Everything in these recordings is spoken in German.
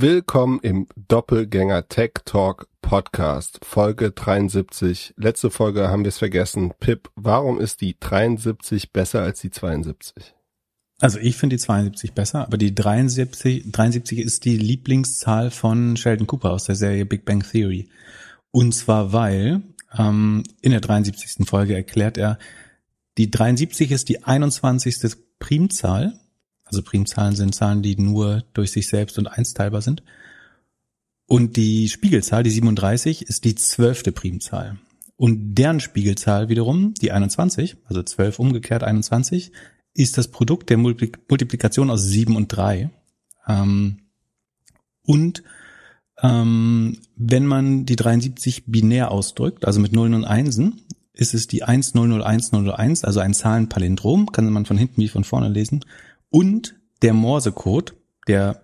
Willkommen im Doppelgänger Tech Talk Podcast, Folge 73. Letzte Folge haben wir es vergessen. Pip, warum ist die 73 besser als die 72? Also ich finde die 72 besser, aber die 73, 73 ist die Lieblingszahl von Sheldon Cooper aus der Serie Big Bang Theory. Und zwar weil ähm, in der 73. Folge erklärt er, die 73 ist die 21. Primzahl. Also Primzahlen sind Zahlen, die nur durch sich selbst und eins teilbar sind. Und die Spiegelzahl, die 37, ist die zwölfte Primzahl. Und deren Spiegelzahl wiederum, die 21, also 12 umgekehrt 21, ist das Produkt der Multiplikation aus 7 und 3. Ähm, und ähm, wenn man die 73 binär ausdrückt, also mit Nullen und Einsen, ist es die 100101, also ein Zahlenpalindrom, kann man von hinten wie von vorne lesen. Und der Morsecode, der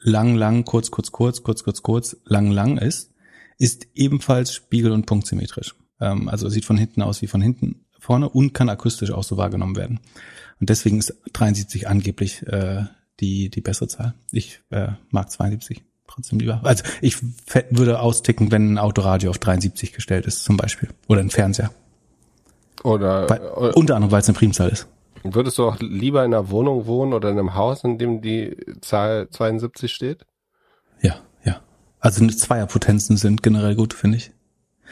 lang, lang, kurz, kurz, kurz, kurz, kurz, kurz, lang, lang ist, ist ebenfalls spiegel- und punktsymmetrisch. Ähm, also sieht von hinten aus wie von hinten vorne und kann akustisch auch so wahrgenommen werden. Und deswegen ist 73 angeblich äh, die, die bessere Zahl. Ich äh, mag 72 trotzdem lieber. Also ich würde austicken, wenn ein Autoradio auf 73 gestellt ist, zum Beispiel. Oder ein Fernseher. Oder, weil, oder unter anderem, weil es eine Primzahl ist. Würdest du auch lieber in einer Wohnung wohnen oder in einem Haus, in dem die Zahl 72 steht? Ja, ja. Also Zweierpotenzen sind generell gut, finde ich.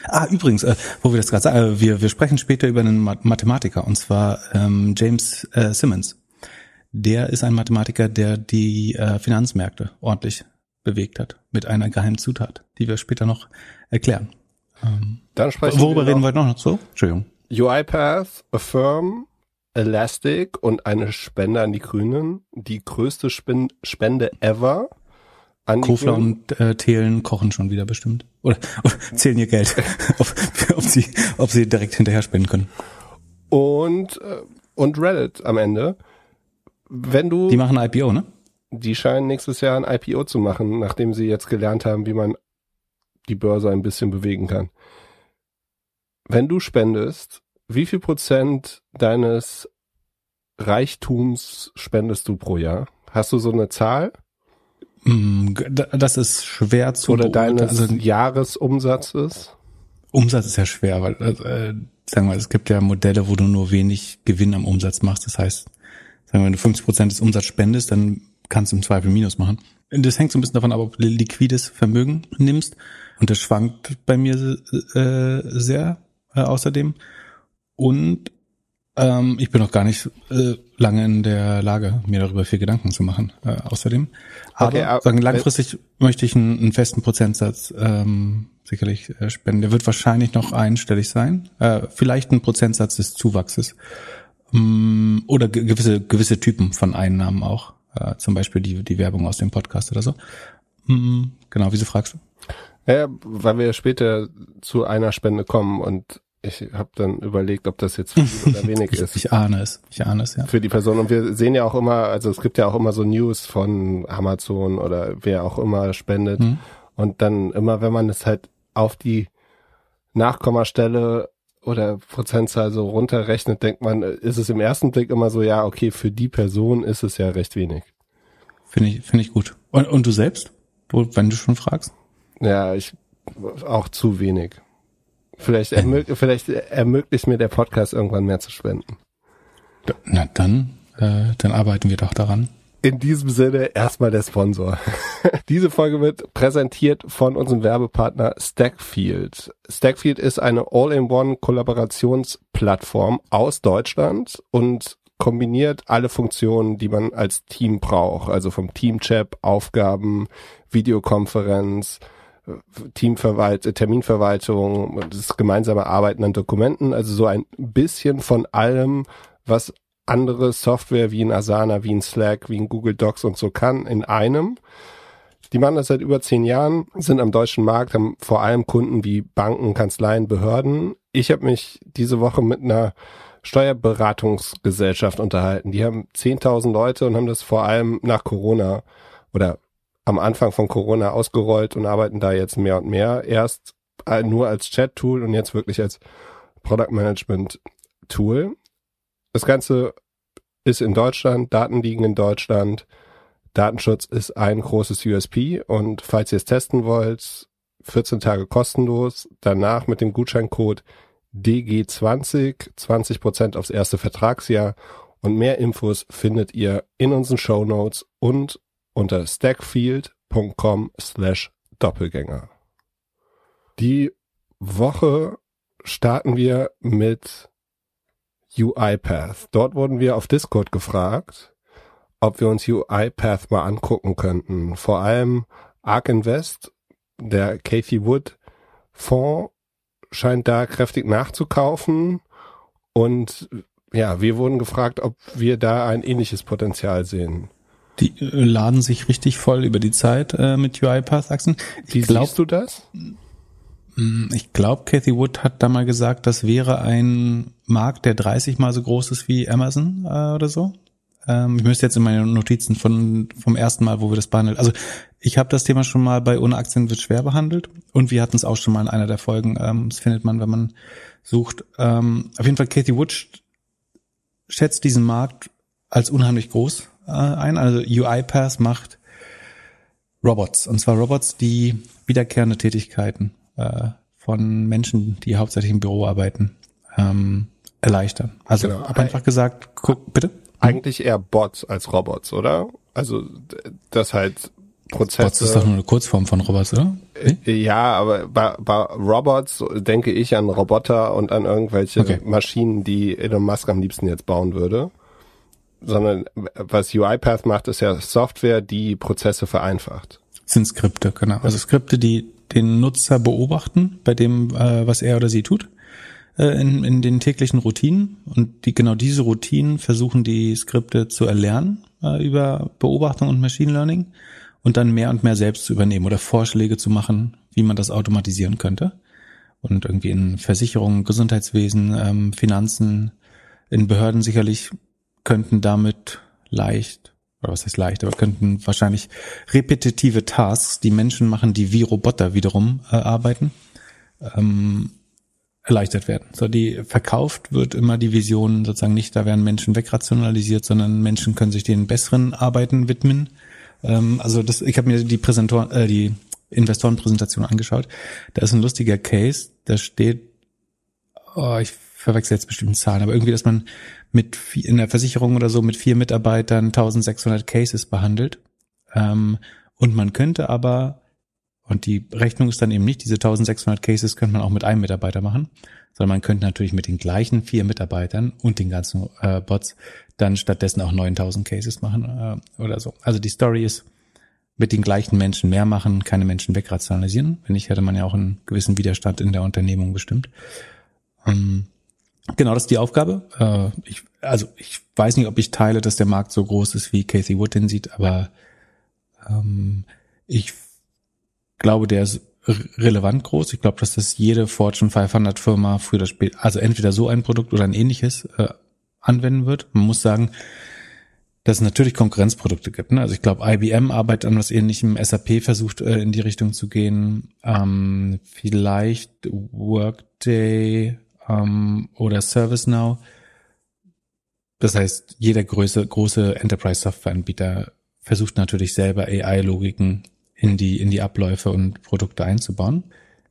Ah, übrigens, äh, wo wir das gerade sagen, äh, wir, wir sprechen später über einen Mathematiker, und zwar ähm, James äh, Simmons. Der ist ein Mathematiker, der die äh, Finanzmärkte ordentlich bewegt hat, mit einer geheimen Zutat, die wir später noch erklären. Ähm, Dann sprechen worüber wir reden wir heute noch? So? Entschuldigung. UiPath, Affirm, Elastic und eine Spende an die Grünen. Die größte Spende ever. An Kofler und äh, Thelen kochen schon wieder bestimmt. Oder, oder zählen ihr Geld, ob, ob, sie, ob sie direkt hinterher spenden können. Und, äh, und Reddit am Ende. Wenn du. Die machen IPO, ne? Die scheinen nächstes Jahr ein IPO zu machen, nachdem sie jetzt gelernt haben, wie man die Börse ein bisschen bewegen kann. Wenn du spendest, wie viel Prozent deines Reichtums spendest du pro Jahr? Hast du so eine Zahl? Mm, das ist schwer zu Oder deines also, Jahresumsatzes? Umsatz ist ja schwer, weil äh, sagen wir, es gibt ja Modelle, wo du nur wenig Gewinn am Umsatz machst. Das heißt, sagen wir, wenn du 50 Prozent des Umsatzes spendest, dann kannst du im Zweifel Minus machen. Das hängt so ein bisschen davon ab, ob du liquides Vermögen nimmst. Und das schwankt bei mir äh, sehr äh, außerdem. Und ähm, ich bin noch gar nicht äh, lange in der Lage, mir darüber viel Gedanken zu machen. Äh, außerdem. Aber okay, sagen, langfristig möchte ich einen, einen festen Prozentsatz ähm, sicherlich äh, spenden. Der wird wahrscheinlich noch einstellig sein. Äh, vielleicht ein Prozentsatz des Zuwachses. Ähm, oder gewisse, gewisse Typen von Einnahmen auch. Äh, zum Beispiel die, die Werbung aus dem Podcast oder so. Ähm, genau, wieso fragst du? Ja, weil wir später zu einer Spende kommen und ich habe dann überlegt, ob das jetzt viel oder wenig ist. Ich ahne es, ich ahne es, ja. Für die Person. Und wir sehen ja auch immer, also es gibt ja auch immer so News von Amazon oder wer auch immer spendet. Mhm. Und dann immer, wenn man es halt auf die Nachkommastelle oder Prozentzahl so runterrechnet, denkt man, ist es im ersten Blick immer so, ja, okay, für die Person ist es ja recht wenig. Finde ich, finde ich gut. Und, und du selbst? Wenn du schon fragst? Ja, ich auch zu wenig. Vielleicht, ermög vielleicht ermöglicht mir der Podcast irgendwann mehr zu spenden. Na dann, äh, dann arbeiten wir doch daran. In diesem Sinne erstmal der Sponsor. Diese Folge wird präsentiert von unserem Werbepartner Stackfield. Stackfield ist eine All-in-One Kollaborationsplattform aus Deutschland und kombiniert alle Funktionen, die man als Team braucht. Also vom Teamchat, Aufgaben, Videokonferenz, Teamverwalt Terminverwaltung, das gemeinsame Arbeiten an Dokumenten, also so ein bisschen von allem, was andere Software wie in Asana, wie in Slack, wie in Google Docs und so kann, in einem. Die machen das seit über zehn Jahren, sind am deutschen Markt, haben vor allem Kunden wie Banken, Kanzleien, Behörden. Ich habe mich diese Woche mit einer Steuerberatungsgesellschaft unterhalten. Die haben 10.000 Leute und haben das vor allem nach Corona oder am Anfang von Corona ausgerollt und arbeiten da jetzt mehr und mehr. Erst äh, nur als Chat-Tool und jetzt wirklich als Product Management-Tool. Das Ganze ist in Deutschland, Daten liegen in Deutschland. Datenschutz ist ein großes USP und falls ihr es testen wollt, 14 Tage kostenlos, danach mit dem Gutscheincode DG20 20% aufs erste Vertragsjahr und mehr Infos findet ihr in unseren Show Notes und unter stackfield.com slash Doppelgänger. Die Woche starten wir mit UiPath. Dort wurden wir auf Discord gefragt, ob wir uns UiPath mal angucken könnten. Vor allem Ark Invest, der Kathy Wood Fonds scheint da kräftig nachzukaufen und ja, wir wurden gefragt, ob wir da ein ähnliches Potenzial sehen. Die äh, laden sich richtig voll über die Zeit äh, mit UiPath-Achsen. Wie glaub, du das? Mm, ich glaube, Cathy Wood hat da mal gesagt, das wäre ein Markt, der 30 mal so groß ist wie Amazon äh, oder so. Ähm, ich müsste jetzt in meine Notizen von vom ersten Mal, wo wir das behandelt. Also ich habe das Thema schon mal bei Ohne Aktien wird schwer behandelt und wir hatten es auch schon mal in einer der Folgen. Ähm, das findet man, wenn man sucht. Ähm, auf jeden Fall, Cathy Wood schätzt diesen Markt als unheimlich groß ein. Also UiPath macht Robots. Und zwar Robots, die wiederkehrende Tätigkeiten äh, von Menschen, die hauptsächlich im Büro arbeiten, ähm, erleichtern. Also genau. einfach gesagt, guck, bitte. Eigentlich eher Bots als Robots, oder? Also das halt Prozesse. Bots ist doch nur eine Kurzform von Robots, oder? Nee? Ja, aber bei, bei Robots denke ich an Roboter und an irgendwelche okay. Maschinen, die Elon Musk am liebsten jetzt bauen würde sondern was UiPath macht, ist ja Software, die Prozesse vereinfacht. sind Skripte, genau. Also Skripte, die den Nutzer beobachten bei dem, äh, was er oder sie tut äh, in, in den täglichen Routinen und die genau diese Routinen versuchen die Skripte zu erlernen äh, über Beobachtung und Machine Learning und dann mehr und mehr selbst zu übernehmen oder Vorschläge zu machen, wie man das automatisieren könnte. Und irgendwie in Versicherungen, Gesundheitswesen, ähm, Finanzen, in Behörden sicherlich könnten damit leicht, oder was heißt leicht, aber könnten wahrscheinlich repetitive Tasks, die Menschen machen, die wie Roboter wiederum äh, arbeiten, ähm, erleichtert werden. So, die verkauft wird immer die Vision sozusagen nicht, da werden Menschen wegrationalisiert, sondern Menschen können sich den besseren Arbeiten widmen. Ähm, also das, ich habe mir die Präsentoren, äh, die Investorenpräsentation angeschaut. Da ist ein lustiger Case, da steht, oh, ich verwechsel jetzt bestimmte Zahlen, aber irgendwie, dass man mit in der Versicherung oder so mit vier Mitarbeitern 1600 Cases behandelt. Ähm, und man könnte aber, und die Rechnung ist dann eben nicht, diese 1600 Cases könnte man auch mit einem Mitarbeiter machen, sondern man könnte natürlich mit den gleichen vier Mitarbeitern und den ganzen äh, Bots dann stattdessen auch 9000 Cases machen äh, oder so. Also die Story ist, mit den gleichen Menschen mehr machen, keine Menschen wegrationalisieren. Wenn nicht, hätte man ja auch einen gewissen Widerstand in der Unternehmung bestimmt. Ähm, Genau, das ist die Aufgabe. Äh, ich, also ich weiß nicht, ob ich teile, dass der Markt so groß ist, wie Casey Wood den sieht, aber ähm, ich glaube, der ist relevant groß. Ich glaube, dass das jede Fortune 500 Firma früher oder später, also entweder so ein Produkt oder ein ähnliches äh, anwenden wird. Man muss sagen, dass es natürlich Konkurrenzprodukte gibt. Ne? Also ich glaube, IBM arbeitet an was ähnlichem, SAP versucht äh, in die Richtung zu gehen, ähm, vielleicht Workday ähm, oder ServiceNow. Das heißt, jeder große, große Enterprise-Software-Anbieter versucht natürlich selber AI-Logiken in die, in die Abläufe und Produkte einzubauen.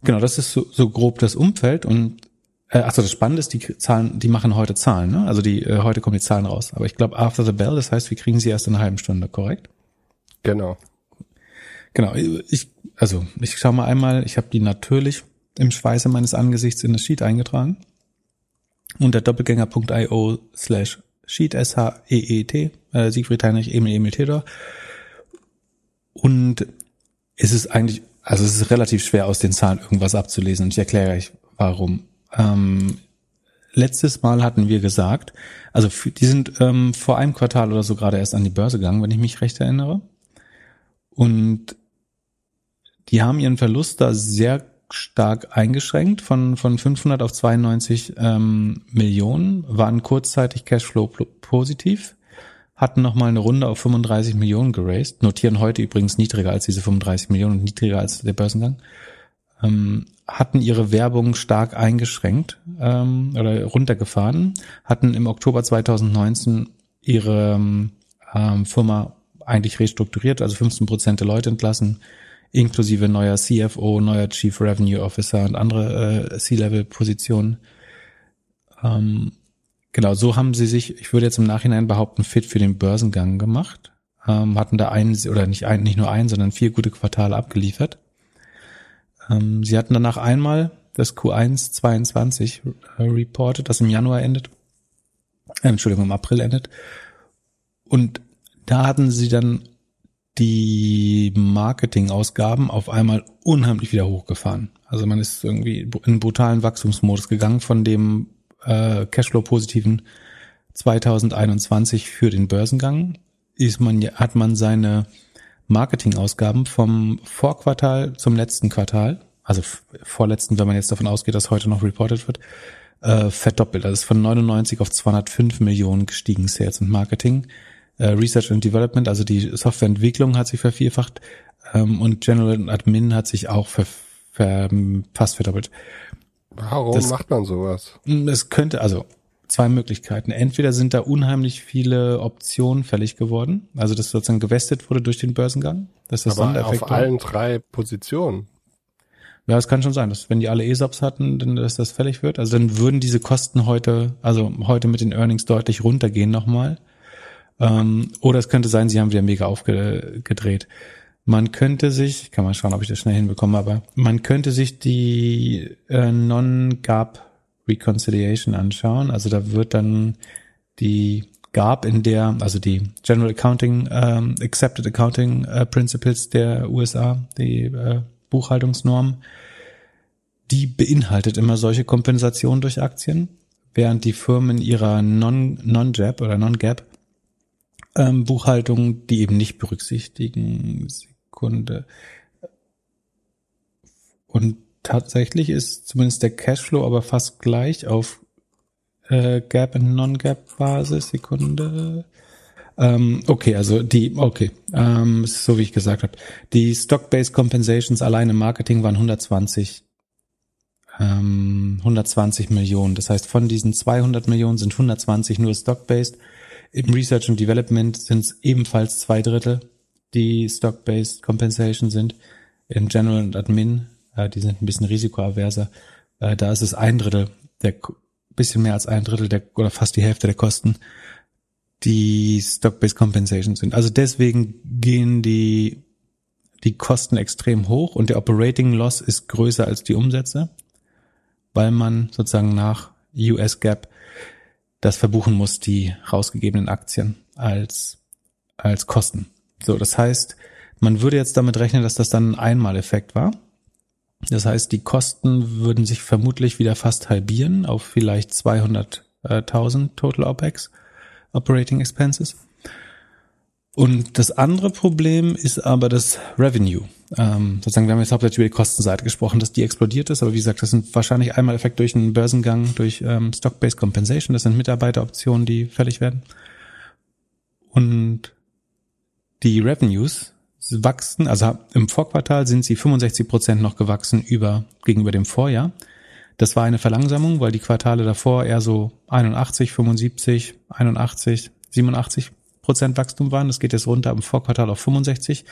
Genau, das ist so, so grob das Umfeld und äh, achso, das Spannende ist, die Zahlen, die machen heute Zahlen, ne? Also die, äh, heute kommen die Zahlen raus. Aber ich glaube, after the bell, das heißt, wir kriegen sie erst in einer halben Stunde, korrekt? Genau. Genau. Ich, also ich schaue mal einmal, ich habe die natürlich im Schweiße meines Angesichts in das Sheet eingetragen. Unter doppelgänger.io slash Sheet, S-H-E-E-T, äh, Siegfried Heinrich, Emil, Emil Theodor. Und es ist eigentlich, also es ist relativ schwer aus den Zahlen irgendwas abzulesen und ich erkläre euch warum. Ähm, letztes Mal hatten wir gesagt, also für, die sind ähm, vor einem Quartal oder so gerade erst an die Börse gegangen, wenn ich mich recht erinnere. Und die haben ihren Verlust da sehr stark eingeschränkt von, von 500 auf 92 ähm, Millionen, waren kurzzeitig Cashflow positiv, hatten nochmal eine Runde auf 35 Millionen geraced, notieren heute übrigens niedriger als diese 35 Millionen und niedriger als der Börsengang, ähm, hatten ihre Werbung stark eingeschränkt ähm, oder runtergefahren, hatten im Oktober 2019 ihre ähm, Firma eigentlich restrukturiert, also 15 Prozent der Leute entlassen, inklusive neuer CFO, neuer Chief Revenue Officer und andere äh, C-Level-Positionen. Ähm, genau, so haben sie sich, ich würde jetzt im Nachhinein behaupten, fit für den Börsengang gemacht. Ähm, hatten da einen, oder nicht ein, nicht nur einen, sondern vier gute Quartale abgeliefert. Ähm, sie hatten danach einmal das Q1 22 äh, reported, das im Januar endet. Äh, Entschuldigung, im April endet. Und da hatten sie dann die Marketingausgaben auf einmal unheimlich wieder hochgefahren. Also man ist irgendwie in brutalen Wachstumsmodus gegangen von dem äh, Cashflow-positiven 2021 für den Börsengang. Ist man, hat man seine Marketingausgaben vom Vorquartal zum letzten Quartal, also vorletzten, wenn man jetzt davon ausgeht, dass heute noch reported wird, äh, verdoppelt. Also ist von 99 auf 205 Millionen gestiegen, Sales und Marketing. Äh, Research and Development, also die Softwareentwicklung hat sich vervierfacht ähm, und General Admin hat sich auch ver, ver, fast verdoppelt. Warum das, macht man sowas? Hm, es könnte, also zwei Möglichkeiten. Entweder sind da unheimlich viele Optionen fällig geworden, also dass sozusagen gewestet wurde durch den Börsengang. Dass das Aber auf allen drei Positionen. Ja, es kann schon sein, dass wenn die alle ESOPs hatten, dann dass das fällig wird. Also dann würden diese Kosten heute, also heute mit den Earnings deutlich runtergehen nochmal. Ähm, oder es könnte sein, sie haben wieder mega aufgedreht. Man könnte sich, kann man schauen, ob ich das schnell hinbekomme, aber man könnte sich die äh, Non-GAP Reconciliation anschauen. Also da wird dann die GAP in der, also die General Accounting, ähm, Accepted Accounting äh, Principles der USA, die äh, Buchhaltungsnorm, die beinhaltet immer solche Kompensationen durch Aktien, während die Firmen ihrer Non-Non-JAP oder Non-GAP ähm, Buchhaltung, die eben nicht berücksichtigen. Sekunde. Und tatsächlich ist zumindest der Cashflow aber fast gleich auf äh, Gap und Non-Gap Basis. Sekunde. Ähm, okay, also die, okay, ähm, so wie ich gesagt habe. Die Stock-Based Compensations allein im Marketing waren 120 ähm, 120 Millionen. Das heißt, von diesen 200 Millionen sind 120 nur Stock-Based im Research und Development sind es ebenfalls zwei Drittel, die Stock-Based Compensation sind. Im General und Admin, äh, die sind ein bisschen risikoaverser. Äh, da ist es ein Drittel, der bisschen mehr als ein Drittel der oder fast die Hälfte der Kosten, die Stock-Based Compensation sind. Also deswegen gehen die die Kosten extrem hoch und der Operating Loss ist größer als die Umsätze, weil man sozusagen nach US Gap das verbuchen muss, die rausgegebenen Aktien als, als Kosten. So, das heißt, man würde jetzt damit rechnen, dass das dann ein Einmaleffekt war. Das heißt, die Kosten würden sich vermutlich wieder fast halbieren auf vielleicht 200.000 Total OPEX, Operating Expenses. Und das andere Problem ist aber das Revenue. Ähm, sozusagen, wir haben jetzt hauptsächlich über die Kostenseite gesprochen, dass die explodiert ist, aber wie gesagt, das sind wahrscheinlich einmal Effekt durch einen Börsengang, durch ähm, Stock-Based Compensation, das sind Mitarbeiteroptionen, die fällig werden. Und die Revenues wachsen, also im Vorquartal sind sie 65 Prozent noch gewachsen über, gegenüber dem Vorjahr. Das war eine Verlangsamung, weil die Quartale davor eher so 81, 75, 81, 87 Prozent Wachstum waren. Das geht jetzt runter im Vorquartal auf 65.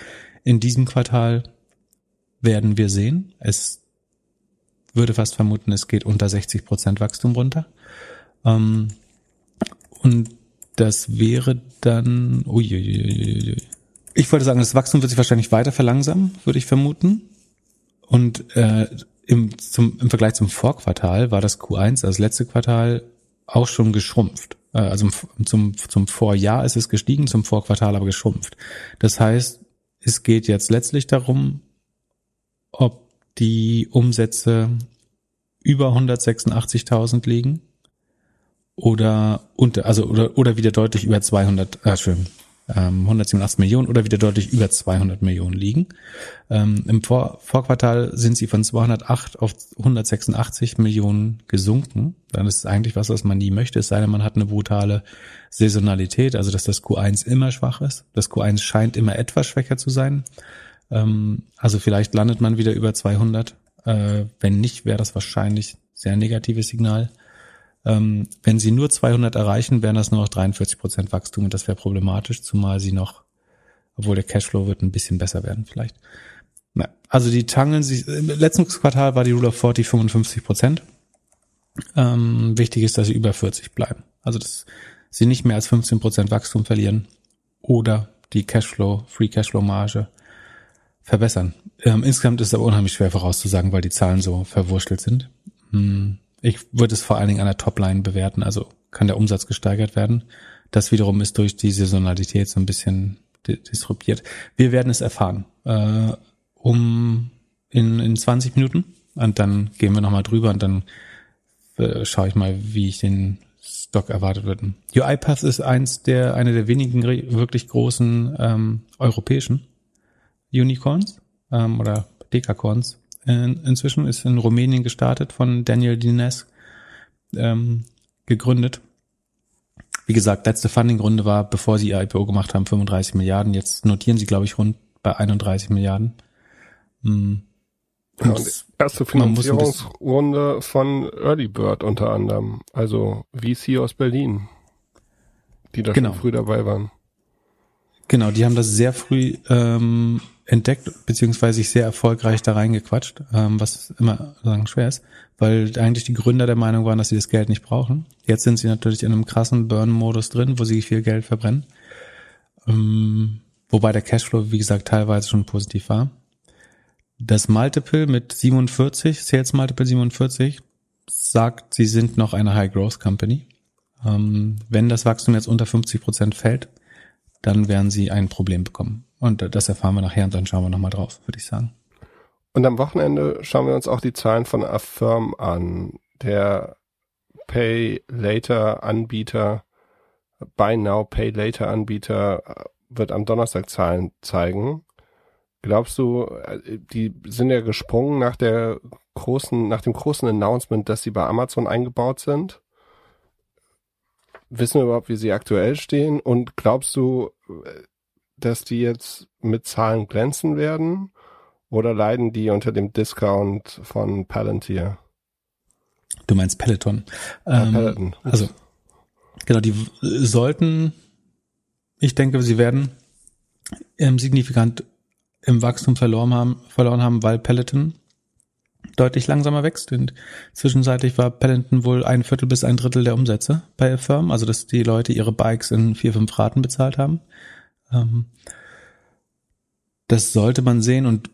In diesem Quartal werden wir sehen. Es würde fast vermuten, es geht unter 60 Prozent Wachstum runter. Ähm, und das wäre dann, uiuiuiui. Ich wollte sagen, das Wachstum wird sich wahrscheinlich weiter verlangsamen, würde ich vermuten. Und äh, im, zum, im Vergleich zum Vorquartal war das Q1, also das letzte Quartal, auch schon geschrumpft. Äh, also zum, zum Vorjahr ist es gestiegen, zum Vorquartal aber geschrumpft. Das heißt, es geht jetzt letztlich darum, ob die Umsätze über 186.000 liegen oder unter, also oder, oder wieder deutlich über 200, äh, schön, 187 ähm, Millionen oder wieder deutlich über 200 Millionen liegen. Ähm, Im Vor Vorquartal sind sie von 208 auf 186 Millionen gesunken. Dann ist es eigentlich was, was man nie möchte, es sei denn, man hat eine brutale Saisonalität, also dass das Q1 immer schwach ist. Das Q1 scheint immer etwas schwächer zu sein. Ähm, also vielleicht landet man wieder über 200. Äh, wenn nicht, wäre das wahrscheinlich sehr negatives Signal. Ähm, wenn sie nur 200 erreichen, wären das nur noch 43 Prozent Wachstum und das wäre problematisch, zumal sie noch obwohl der Cashflow wird ein bisschen besser werden vielleicht. Na, also die tangeln sich, im letzten Quartal war die Rule of 40 55 Prozent. Ähm, wichtig ist, dass sie über 40 bleiben. Also dass sie nicht mehr als 15 Prozent Wachstum verlieren oder die Cashflow, Free Cashflow Marge verbessern. Ähm, insgesamt ist es aber unheimlich schwer vorauszusagen, weil die Zahlen so verwurschtelt sind. Hm, ich würde es vor allen Dingen an der Topline bewerten, also kann der Umsatz gesteigert werden. Das wiederum ist durch die Saisonalität so ein bisschen disruptiert. Wir werden es erfahren. Äh, um in, in 20 Minuten und dann gehen wir nochmal drüber und dann äh, schaue ich mal, wie ich den Stock erwartet würde. UiPath ist eins der, eine der wenigen wirklich großen ähm, europäischen Unicorns ähm, oder Dekacorns. In, inzwischen ist in Rumänien gestartet von Daniel Dines ähm, gegründet. Wie gesagt, letzte Funding-Runde war, bevor sie ihr IPO gemacht haben, 35 Milliarden. Jetzt notieren sie, glaube ich, rund bei 31 Milliarden. Hm. Ja, erste Finanzierungsrunde von Early Bird unter anderem, also VC aus Berlin, die da genau. schon früh dabei waren. Genau, die haben das sehr früh ähm, entdeckt, beziehungsweise sich sehr erfolgreich da reingequatscht, ähm, was immer sagen schwer ist, weil eigentlich die Gründer der Meinung waren, dass sie das Geld nicht brauchen. Jetzt sind sie natürlich in einem krassen Burn-Modus drin, wo sie viel Geld verbrennen. Ähm, wobei der Cashflow, wie gesagt, teilweise schon positiv war. Das Multiple mit 47, Sales Multiple 47, sagt, sie sind noch eine High Growth Company. Ähm, wenn das Wachstum jetzt unter 50 Prozent fällt, dann werden sie ein Problem bekommen. Und das erfahren wir nachher und dann schauen wir nochmal drauf, würde ich sagen. Und am Wochenende schauen wir uns auch die Zahlen von Affirm an, der Pay Later Anbieter, Buy Now Pay Later Anbieter äh, wird am Donnerstag Zahlen zeigen. Glaubst du, äh, die sind ja gesprungen nach der großen, nach dem großen Announcement, dass sie bei Amazon eingebaut sind? Wissen wir überhaupt, wie sie aktuell stehen? Und glaubst du, äh, dass die jetzt mit Zahlen glänzen werden? Oder leiden die unter dem Discount von Palantir? Du meinst Peloton. Ja, ähm, Peloton. Also, genau, die sollten, ich denke, sie werden ähm, signifikant im Wachstum verloren haben, verloren haben, weil Peloton deutlich langsamer wächst. Und zwischenzeitlich war Peloton wohl ein Viertel bis ein Drittel der Umsätze bei Firma, also dass die Leute ihre Bikes in vier, fünf Raten bezahlt haben. Ähm, das sollte man sehen und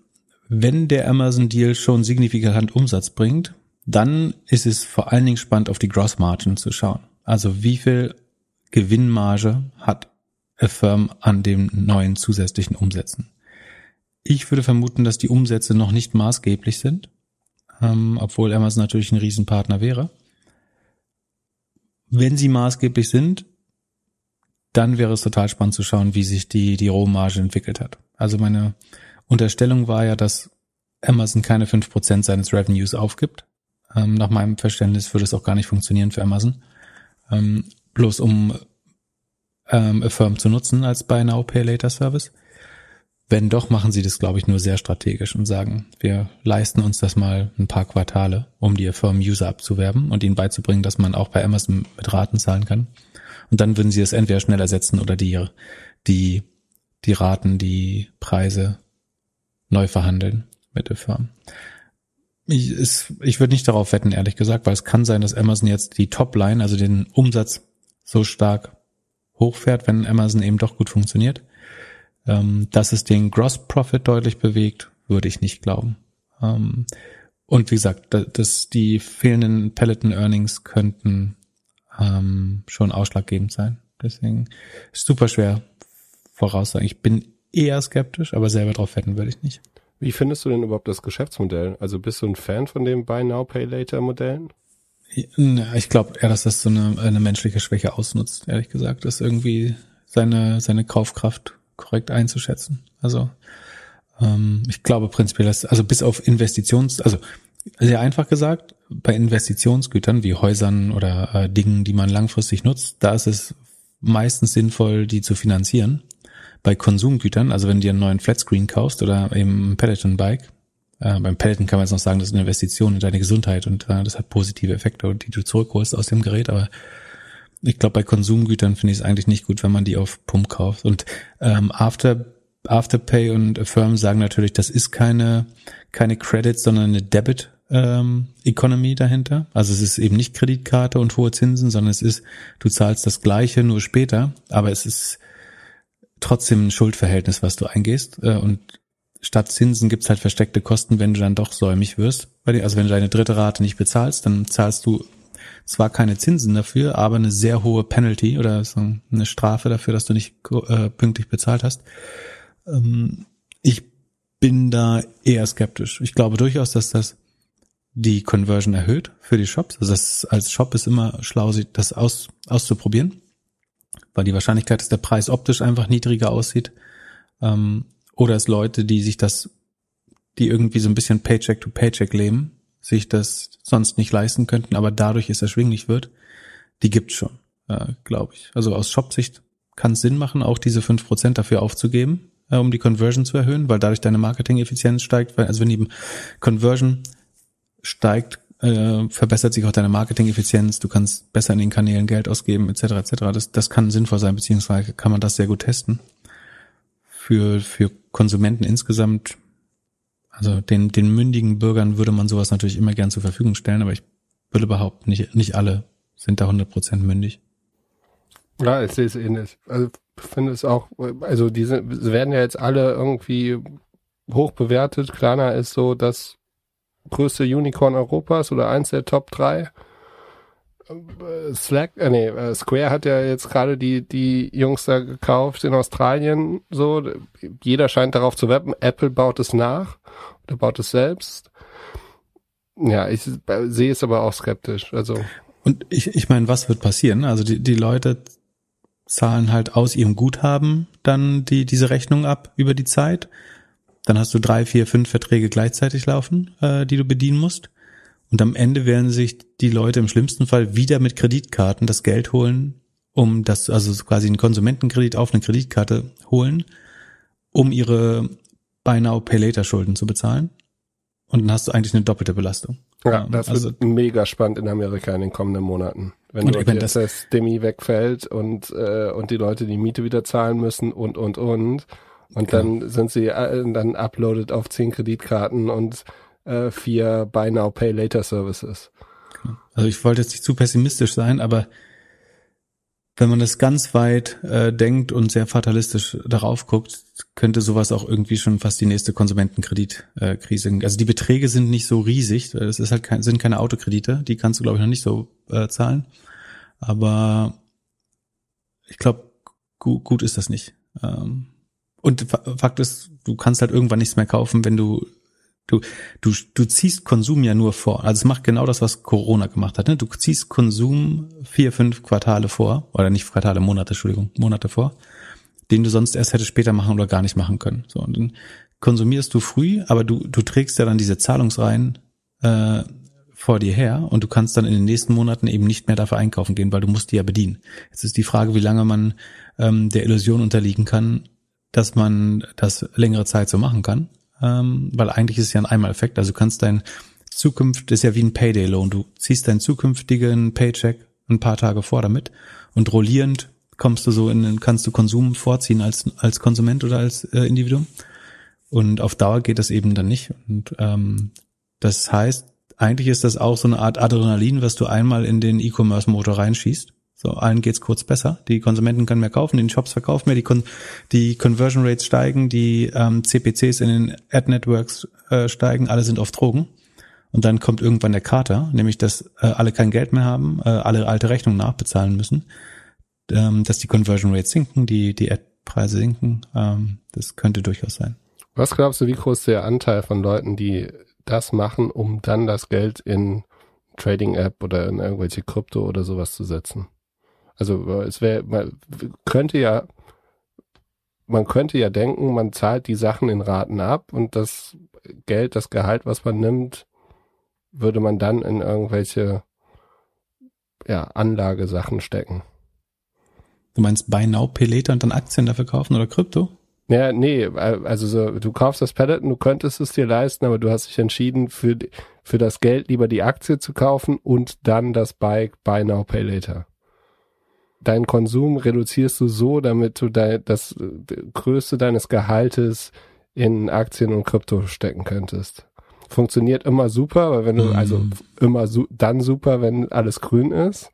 wenn der Amazon-Deal schon signifikant Umsatz bringt, dann ist es vor allen Dingen spannend, auf die Gross Margin zu schauen. Also wie viel Gewinnmarge hat Affirm an den neuen zusätzlichen Umsätzen? Ich würde vermuten, dass die Umsätze noch nicht maßgeblich sind, ähm, obwohl Amazon natürlich ein Riesenpartner wäre. Wenn sie maßgeblich sind, dann wäre es total spannend zu schauen, wie sich die, die Rohmarge entwickelt hat. Also meine Unterstellung war ja, dass Amazon keine fünf Prozent seines Revenues aufgibt. Ähm, nach meinem Verständnis würde es auch gar nicht funktionieren für Amazon. Ähm, bloß um ähm, Affirm zu nutzen als Buy Now Pay Later Service. Wenn doch, machen sie das, glaube ich, nur sehr strategisch und sagen, wir leisten uns das mal ein paar Quartale, um die Firmen-User abzuwerben und ihnen beizubringen, dass man auch bei Amazon mit Raten zahlen kann. Und dann würden sie es entweder schnell ersetzen oder die, die, die Raten, die Preise neu verhandeln mit der Firma. Ich, ist, ich würde nicht darauf wetten, ehrlich gesagt, weil es kann sein, dass Amazon jetzt die Topline, also den Umsatz so stark hochfährt, wenn Amazon eben doch gut funktioniert ähm, dass es den Gross Profit deutlich bewegt, würde ich nicht glauben. Ähm, und wie gesagt, dass die fehlenden Peloton Earnings könnten ähm, schon ausschlaggebend sein. Deswegen ist super schwer voraussagen. Ich bin eher skeptisch, aber selber drauf wetten würde ich nicht. Wie findest du denn überhaupt das Geschäftsmodell? Also bist du ein Fan von dem Buy Now Pay Later Modellen? Ich glaube eher, dass das so eine, eine menschliche Schwäche ausnutzt, ehrlich gesagt, dass irgendwie seine, seine Kaufkraft korrekt einzuschätzen. Also ähm, ich glaube prinzipiell, dass, also bis auf Investitions, also sehr einfach gesagt, bei Investitionsgütern wie Häusern oder äh, Dingen, die man langfristig nutzt, da ist es meistens sinnvoll, die zu finanzieren. Bei Konsumgütern, also wenn du dir einen neuen Flatscreen kaufst oder eben ein Peloton-Bike, äh, beim Peloton kann man jetzt noch sagen, das ist eine Investition in deine Gesundheit und äh, das hat positive Effekte, die du zurückholst aus dem Gerät, aber ich glaube, bei Konsumgütern finde ich es eigentlich nicht gut, wenn man die auf Pump kauft. Und ähm, After Afterpay und Affirm sagen natürlich, das ist keine, keine Credit, sondern eine Debit ähm, Economy dahinter. Also es ist eben nicht Kreditkarte und hohe Zinsen, sondern es ist, du zahlst das Gleiche nur später, aber es ist trotzdem ein Schuldverhältnis, was du eingehst. Äh, und statt Zinsen gibt's halt versteckte Kosten, wenn du dann doch säumig wirst. Also wenn du deine dritte Rate nicht bezahlst, dann zahlst du zwar keine Zinsen dafür, aber eine sehr hohe Penalty oder so eine Strafe dafür, dass du nicht äh, pünktlich bezahlt hast. Ähm, ich bin da eher skeptisch. Ich glaube durchaus, dass das die Conversion erhöht für die Shops. Also das als Shop ist immer schlau, das aus, auszuprobieren, weil die Wahrscheinlichkeit, dass der Preis optisch einfach niedriger aussieht, ähm, oder es Leute, die sich das, die irgendwie so ein bisschen Paycheck to Paycheck leben, sich das sonst nicht leisten könnten, aber dadurch es erschwinglich wird, die gibt's schon, äh, glaube ich. Also aus Shop-Sicht kann es Sinn machen, auch diese fünf Prozent dafür aufzugeben, äh, um die Conversion zu erhöhen, weil dadurch deine Marketing-Effizienz steigt. Weil, also wenn die Conversion steigt, äh, verbessert sich auch deine Marketing-Effizienz, du kannst besser in den Kanälen Geld ausgeben, etc. etc. Das, das kann sinnvoll sein, beziehungsweise kann man das sehr gut testen. Für, für Konsumenten insgesamt, also den, den mündigen Bürgern würde man sowas natürlich immer gern zur Verfügung stellen, aber ich würde behaupten, nicht, nicht alle sind da 100% mündig. Ja, ich sehe es ähnlich. Also finde es auch, also diese werden ja jetzt alle irgendwie hoch bewertet. Klarna ist so das größte Unicorn Europas oder eins der Top 3. Slack, äh, nee, äh, Square hat ja jetzt gerade die, die Jungs da gekauft in Australien, so. Jeder scheint darauf zu wetten. Apple baut es nach oder baut es selbst. Ja, ich sehe es aber auch skeptisch, also. Und ich, ich meine, was wird passieren? Also die, die Leute zahlen halt aus ihrem Guthaben dann die, diese Rechnung ab über die Zeit. Dann hast du drei, vier, fünf Verträge gleichzeitig laufen, äh, die du bedienen musst. Und am Ende werden sich die Leute im schlimmsten Fall wieder mit Kreditkarten das Geld holen, um das, also quasi einen Konsumentenkredit auf eine Kreditkarte holen, um ihre Buy Now Pay Later Schulden zu bezahlen. Und dann hast du eigentlich eine doppelte Belastung. Ja, das also, wird mega spannend in Amerika in den kommenden Monaten. Wenn und du jetzt das Demi wegfällt und, äh, und die Leute die Miete wieder zahlen müssen und, und, und. Und genau. dann sind sie äh, dann uploaded auf zehn Kreditkarten und äh, vier Buy Now Pay Later Services. Also ich wollte jetzt nicht zu pessimistisch sein, aber wenn man das ganz weit äh, denkt und sehr fatalistisch darauf guckt, könnte sowas auch irgendwie schon fast die nächste Konsumentenkreditkrise. Äh, also die Beträge sind nicht so riesig, es ist halt kein, sind keine Autokredite, die kannst du glaube ich noch nicht so äh, zahlen. Aber ich glaube, gut, gut ist das nicht. Ähm, und Fakt ist, du kannst halt irgendwann nichts mehr kaufen, wenn du du du du ziehst Konsum ja nur vor. Also es macht genau das, was Corona gemacht hat. Ne? Du ziehst Konsum vier, fünf Quartale vor oder nicht Quartale, Monate, Entschuldigung, Monate vor, den du sonst erst hättest später machen oder gar nicht machen können. So und dann konsumierst du früh, aber du du trägst ja dann diese Zahlungsreihen äh, vor dir her und du kannst dann in den nächsten Monaten eben nicht mehr dafür einkaufen gehen, weil du musst die ja bedienen. Jetzt ist die Frage, wie lange man ähm, der Illusion unterliegen kann, dass man das längere Zeit so machen kann, ähm, weil eigentlich ist es ja ein Einmaleffekt. Also du kannst dein Zukunft ist ja wie ein Payday-Loan. Du ziehst deinen zukünftigen Paycheck ein paar Tage vor damit und rollierend kommst du so in, kannst du Konsum vorziehen als als Konsument oder als äh, Individuum. Und auf Dauer geht das eben dann nicht. Und ähm, das heißt, eigentlich ist das auch so eine Art Adrenalin, was du einmal in den E-Commerce-Motor reinschießt so, allen geht's kurz besser. Die Konsumenten können mehr kaufen, die Shops verkaufen mehr, die, Kon die Conversion Rates steigen, die ähm, CPCs in den Ad Networks äh, steigen, alle sind auf Drogen. Und dann kommt irgendwann der Kater, nämlich dass äh, alle kein Geld mehr haben, äh, alle alte Rechnungen nachbezahlen müssen, ähm, dass die Conversion Rates sinken, die, die Ad-Preise sinken. Ähm, das könnte durchaus sein. Was glaubst du, wie groß ist der Anteil von Leuten, die das machen, um dann das Geld in Trading-App oder in irgendwelche Krypto oder sowas zu setzen? Also es wäre, man könnte ja, man könnte ja denken, man zahlt die Sachen in Raten ab und das Geld, das Gehalt, was man nimmt, würde man dann in irgendwelche ja, Anlagesachen stecken. Du meinst Buy Now, Pay Later und dann Aktien dafür kaufen oder Krypto? Ja, nee, also so, du kaufst das Peloton, du könntest es dir leisten, aber du hast dich entschieden, für, für das Geld lieber die Aktie zu kaufen und dann das Bike Buy Now, Pay Later. Deinen Konsum reduzierst du so, damit du dein, das äh, Größte deines Gehaltes in Aktien und Krypto stecken könntest. Funktioniert immer super, weil wenn du, mm. also immer su dann super, wenn alles grün ist.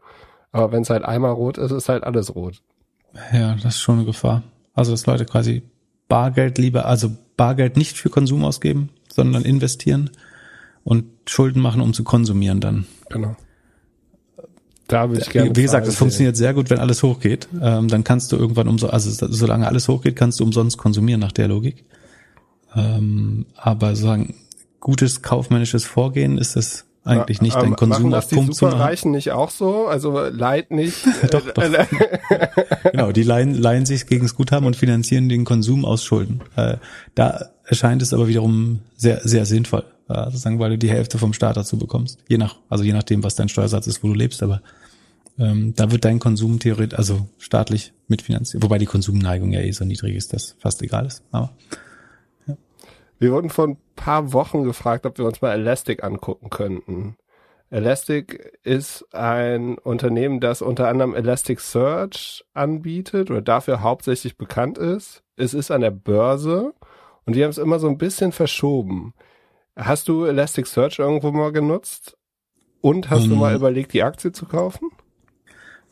Aber wenn es halt einmal rot ist, ist halt alles rot. Ja, das ist schon eine Gefahr. Also, dass Leute quasi Bargeld lieber, also Bargeld nicht für Konsum ausgeben, sondern investieren und Schulden machen, um zu konsumieren dann. Genau. Da würde ich gerne. Wie gesagt, es funktioniert sehr gut, wenn alles hochgeht. Ähm, dann kannst du irgendwann umso, also solange alles hochgeht, kannst du umsonst konsumieren nach der Logik. Ähm, aber sagen, gutes kaufmännisches Vorgehen ist es eigentlich nicht, dein Konsum auf Punkt zu machen. Reichen nicht auch so? Also leid nicht. doch, doch. genau, die leihen, leihen sich gegen das Guthaben und finanzieren den Konsum aus Schulden. Äh, da erscheint es aber wiederum sehr, sehr sinnvoll, äh, sozusagen, weil du die Hälfte vom Staat dazu bekommst. Je nach, also je nachdem, was dein Steuersatz ist, wo du lebst, aber ähm, da wird dein Konsum theoretisch, also staatlich mitfinanziert, wobei die Konsumneigung ja eh so niedrig ist, dass fast egal ist. Aber ja. Wir wurden vor ein paar Wochen gefragt, ob wir uns mal Elastic angucken könnten. Elastic ist ein Unternehmen, das unter anderem Elasticsearch anbietet oder dafür hauptsächlich bekannt ist. Es ist an der Börse und die haben es immer so ein bisschen verschoben. Hast du Elasticsearch irgendwo mal genutzt? Und hast um, du mal ähm. überlegt, die Aktie zu kaufen?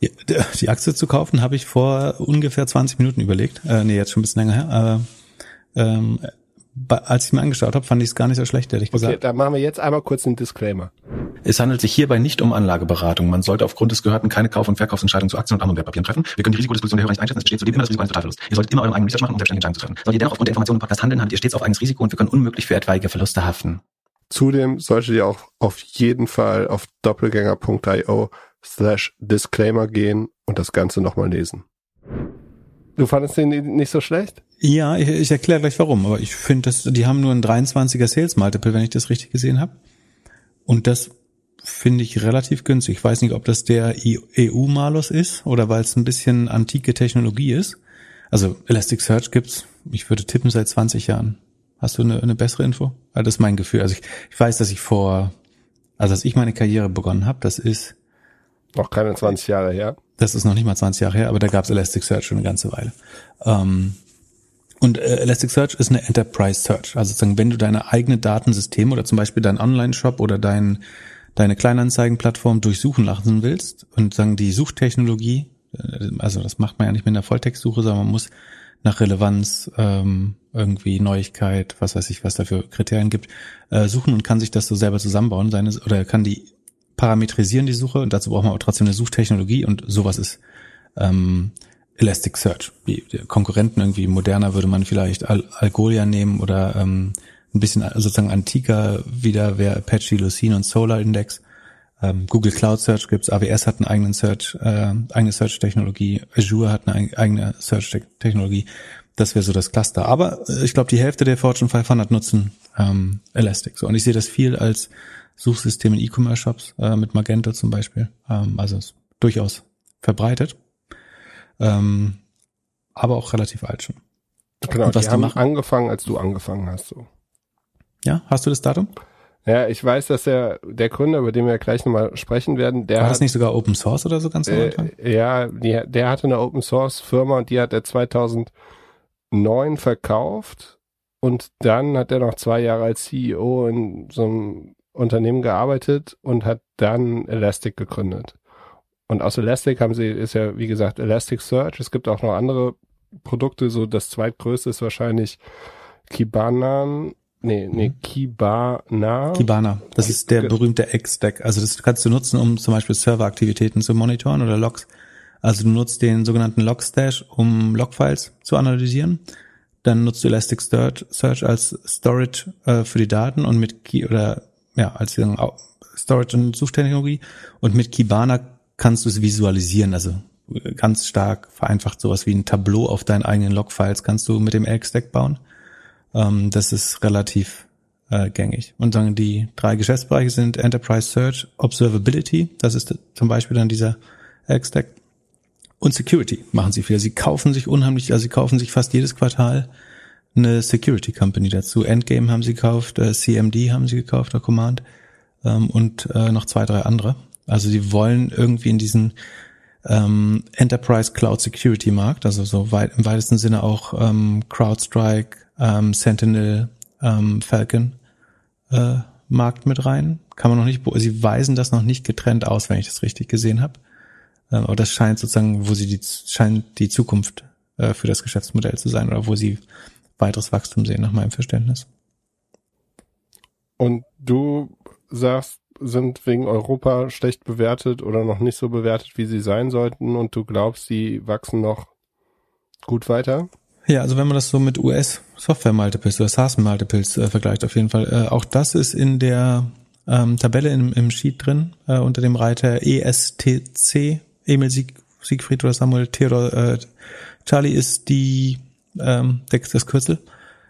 Die Aktie zu kaufen habe ich vor ungefähr 20 Minuten überlegt. Äh, nee, jetzt schon ein bisschen länger her. Aber ähm, als ich mir angeschaut habe, fand ich es gar nicht so schlecht, ehrlich gesagt. Okay, dann machen wir jetzt einmal kurz einen Disclaimer. Es handelt sich hierbei nicht um Anlageberatung. Man sollte aufgrund des Gehörten keine Kauf- und Verkaufsentscheidungen zu Aktien und anderen Wertpapieren treffen. Wir können die Risikodisposition der Hörer nicht einschätzen. Es besteht zudem immer das Risiko eines Totalverlusts. Ihr solltet immer euren eigenen Research machen, um selbstständige Entscheidungen zu treffen. Solltet ihr dennoch aufgrund der Informationen im Podcast handeln, habt ihr stets auf eigenes Risiko und wir können unmöglich für etwaige Verluste haften. Zudem solltet ihr auch auf jeden Fall auf doppelgänger.io slash Disclaimer gehen und das Ganze nochmal lesen. Du fandest den nicht so schlecht? Ja, ich, ich erkläre gleich warum, aber ich finde, die haben nur ein 23er Sales Multiple, wenn ich das richtig gesehen habe. Und das finde ich relativ günstig. Ich weiß nicht, ob das der EU-Malus ist oder weil es ein bisschen antike Technologie ist. Also Elasticsearch gibt's, ich würde tippen, seit 20 Jahren. Hast du eine, eine bessere Info? Also das ist mein Gefühl. Also ich, ich weiß, dass ich vor, also als ich meine Karriere begonnen habe, das ist noch keine 20 Jahre her. Das ist noch nicht mal 20 Jahre her, aber da gab's Elasticsearch schon eine ganze Weile. Ähm, und äh, Elasticsearch ist eine Enterprise Search. Also sozusagen, wenn du deine eigene Datensystem oder zum Beispiel deinen Online-Shop oder dein, deine Kleinanzeigenplattform durchsuchen lassen willst und sagen die Suchtechnologie, äh, also das macht man ja nicht mit einer Volltextsuche, sondern man muss nach Relevanz, ähm, irgendwie Neuigkeit, was weiß ich, was da für Kriterien gibt, äh, suchen und kann sich das so selber zusammenbauen, seine, oder kann die parametrisieren, die Suche, und dazu braucht man aber trotzdem eine Suchtechnologie und sowas ist ähm, Elasticsearch. Die Konkurrenten irgendwie moderner würde man vielleicht Al Algolia nehmen oder ähm, ein bisschen sozusagen antiker wieder wäre Apache, Lucene und Solar Index. Ähm, Google Cloud Search gibt's, AWS hat einen eigenen Search, äh, eigene Search-Technologie, Azure hat eine eigene Search-Technologie. Das wäre so das Cluster. Aber äh, ich glaube, die Hälfte der Fortune 500 nutzen ähm, Elastic. So, und ich sehe das viel als Suchsystem in E-Commerce-Shops äh, mit Magento zum Beispiel. Ähm, also ist durchaus verbreitet ähm, aber auch relativ alt schon. Genau, Und was die, die haben machen? angefangen, als du angefangen hast. So. Ja, hast du das Datum? Ja, ich weiß, dass der, der Gründer, über den wir gleich nochmal sprechen werden, der War hat, das nicht sogar Open Source oder so ganz am Anfang? Äh, ja, die, der hatte eine Open Source Firma und die hat er 2009 verkauft und dann hat er noch zwei Jahre als CEO in so einem Unternehmen gearbeitet und hat dann Elastic gegründet. Und aus Elastic haben sie, ist ja wie gesagt Elasticsearch. Es gibt auch noch andere Produkte, so das zweitgrößte ist wahrscheinlich Kibana. Nee, nee, mhm. Kibana. Kibana. Das ist der berühmte X-Stack. Also das kannst du nutzen, um zum Beispiel Serveraktivitäten zu monitoren oder Logs. Also du nutzt den sogenannten Logstash, um Logfiles zu analysieren. Dann nutzt du Elasticsearch als Storage äh, für die Daten und mit Key oder ja als Storage und Suchtechnologie und mit Kibana kannst du es visualisieren. Also ganz stark vereinfacht sowas wie ein Tableau auf deinen eigenen Logfiles kannst du mit dem Elk-Stack bauen. Ähm, das ist relativ äh, gängig. Und dann die drei Geschäftsbereiche sind Enterprise Search, Observability, das ist zum Beispiel dann dieser Elk-Stack. Und Security machen sie viel. Sie kaufen sich unheimlich, also sie kaufen sich fast jedes Quartal eine Security Company dazu. Endgame haben sie gekauft, äh, CMD haben sie gekauft, der Command ähm, und äh, noch zwei, drei andere. Also sie wollen irgendwie in diesen ähm, Enterprise Cloud Security Markt, also so weit, im weitesten Sinne auch ähm, CrowdStrike, ähm, Sentinel, ähm, Falcon äh, Markt mit rein. Kann man noch nicht, sie weisen das noch nicht getrennt aus, wenn ich das richtig gesehen habe. Ähm, aber das scheint sozusagen, wo sie die scheint die Zukunft äh, für das Geschäftsmodell zu sein oder wo sie weiteres Wachstum sehen, nach meinem Verständnis. Und du sagst, sind wegen Europa schlecht bewertet oder noch nicht so bewertet, wie sie sein sollten und du glaubst, sie wachsen noch gut weiter? Ja, also wenn man das so mit US Software Multiples oder SaaS Multiples äh, vergleicht, auf jeden Fall. Äh, auch das ist in der ähm, Tabelle im, im Sheet drin, äh, unter dem Reiter ESTC, Emil Sieg, Siegfried oder Samuel Theodor äh, Charlie ist die ähm, das Kürzel,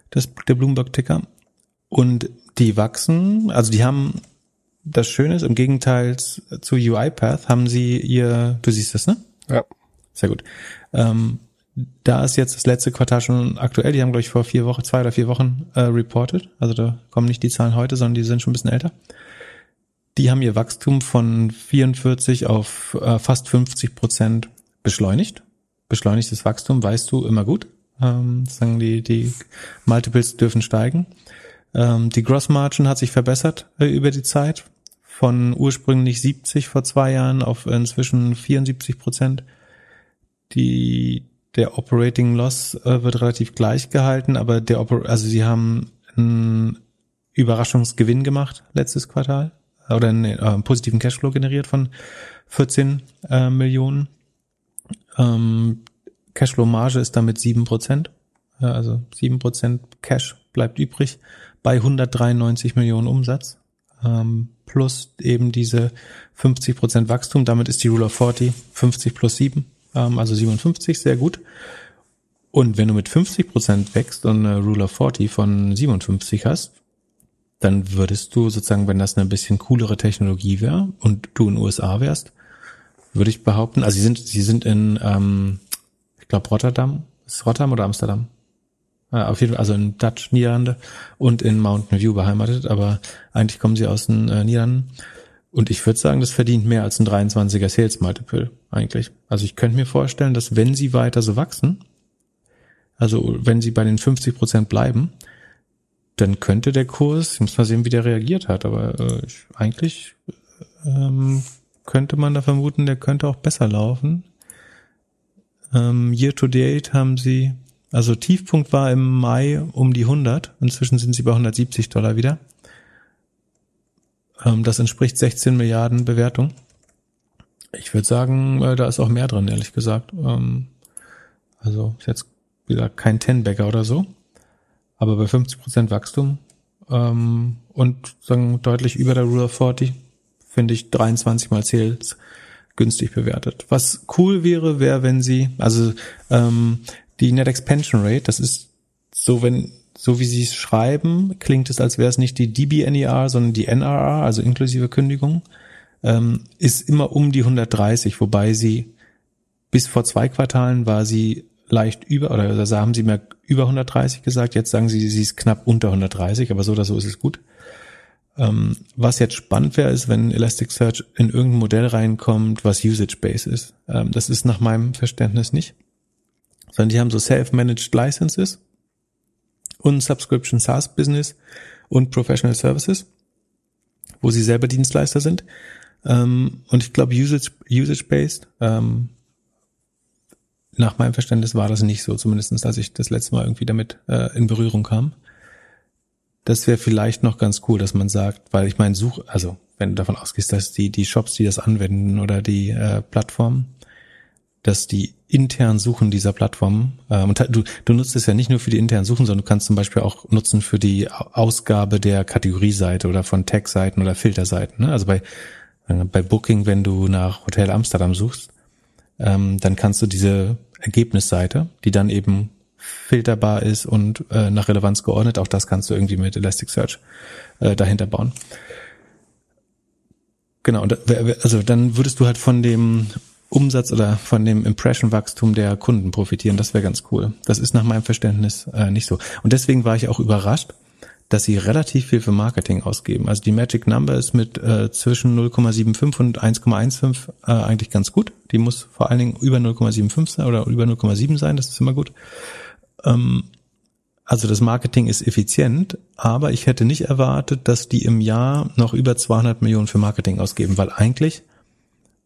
das, der Bloomberg-Ticker. Und die wachsen, also die haben das Schöne ist, im Gegenteil zu UiPath haben sie ihr, du siehst das, ne? Ja. Sehr gut. Ähm, da ist jetzt das letzte Quartal schon aktuell. Die haben, glaube ich, vor vier Wochen, zwei oder vier Wochen äh, reported. Also da kommen nicht die Zahlen heute, sondern die sind schon ein bisschen älter. Die haben ihr Wachstum von 44 auf äh, fast 50 Prozent beschleunigt. Beschleunigtes Wachstum, weißt du, immer gut. Ähm, sagen die, die Multiples dürfen steigen. Ähm, die Gross Margin hat sich verbessert äh, über die Zeit. Von ursprünglich 70 vor zwei Jahren auf inzwischen 74 Prozent. Die, der Operating Loss äh, wird relativ gleich gehalten, aber der, Oper also sie haben einen Überraschungsgewinn gemacht letztes Quartal oder einen äh, positiven Cashflow generiert von 14 äh, Millionen. Ähm, Cashflow-Marge ist damit sieben Prozent, also sieben Prozent Cash bleibt übrig bei 193 Millionen Umsatz ähm, plus eben diese 50 Prozent Wachstum. Damit ist die Rule of 40 50 plus 7, ähm, also 57, sehr gut. Und wenn du mit 50 Prozent wächst und eine Rule of 40 von 57 hast, dann würdest du sozusagen, wenn das eine bisschen coolere Technologie wäre und du in den USA wärst, würde ich behaupten, also sie sind, sie sind in, ähm, glaube Rotterdam, ist Rotterdam oder Amsterdam? Äh, auf jeden Fall, also in Dutch Niederlande und in Mountain View beheimatet, aber eigentlich kommen sie aus den äh, Niederlanden. Und ich würde sagen, das verdient mehr als ein 23er Sales Multiple eigentlich. Also ich könnte mir vorstellen, dass wenn sie weiter so wachsen, also wenn sie bei den 50 Prozent bleiben, dann könnte der Kurs, ich muss mal sehen, wie der reagiert hat, aber äh, ich, eigentlich ähm, könnte man da vermuten, der könnte auch besser laufen. Ähm, year to date haben sie also Tiefpunkt war im Mai um die 100. Inzwischen sind sie bei 170 Dollar wieder. Ähm, das entspricht 16 Milliarden Bewertung. Ich würde sagen, äh, da ist auch mehr drin, ehrlich gesagt. Ähm, also ist jetzt wieder kein Ten-Bagger oder so. Aber bei 50 Prozent Wachstum ähm, und sagen deutlich über der Rule of 40 finde ich 23 mal Sales günstig bewertet. Was cool wäre, wäre, wenn sie, also ähm, die Net Expansion Rate, das ist so, wenn, so wie sie es schreiben, klingt es, als wäre es nicht die DBNER, sondern die NRR, also inklusive Kündigung, ähm, ist immer um die 130, wobei sie bis vor zwei Quartalen war sie leicht über, oder also haben sie mehr über 130 gesagt, jetzt sagen sie, sie ist knapp unter 130, aber so oder so ist es gut. Ähm, was jetzt spannend wäre, ist, wenn Elasticsearch in irgendein Modell reinkommt, was Usage-Based ist. Ähm, das ist nach meinem Verständnis nicht sondern die haben so Self-Managed Licenses und Subscription SaaS Business und Professional Services, wo sie selber Dienstleister sind. Ähm, und ich glaube, usage, usage-based, ähm, nach meinem Verständnis war das nicht so, zumindestens als ich das letzte Mal irgendwie damit äh, in Berührung kam. Das wäre vielleicht noch ganz cool, dass man sagt, weil ich meine, Such, also wenn du davon ausgehst, dass die, die Shops, die das anwenden oder die äh, Plattformen, dass die intern Suchen dieser Plattform, äh, und du, du nutzt es ja nicht nur für die internen Suchen, sondern du kannst zum Beispiel auch nutzen für die Ausgabe der Kategorieseite oder von Tag-Seiten oder Filterseiten. Ne? Also bei, äh, bei Booking, wenn du nach Hotel Amsterdam suchst, ähm, dann kannst du diese Ergebnisseite, die dann eben filterbar ist und äh, nach Relevanz geordnet, auch das kannst du irgendwie mit Elasticsearch äh, dahinter bauen. Genau, also dann würdest du halt von dem Umsatz oder von dem Impression-Wachstum der Kunden profitieren. Das wäre ganz cool. Das ist nach meinem Verständnis äh, nicht so. Und deswegen war ich auch überrascht, dass sie relativ viel für Marketing ausgeben. Also die Magic Number ist mit äh, zwischen 0,75 und 1,15 äh, eigentlich ganz gut. Die muss vor allen Dingen über 0,75 sein oder über 0,7 sein, das ist immer gut. Ähm, also das Marketing ist effizient, aber ich hätte nicht erwartet, dass die im Jahr noch über 200 Millionen für Marketing ausgeben, weil eigentlich,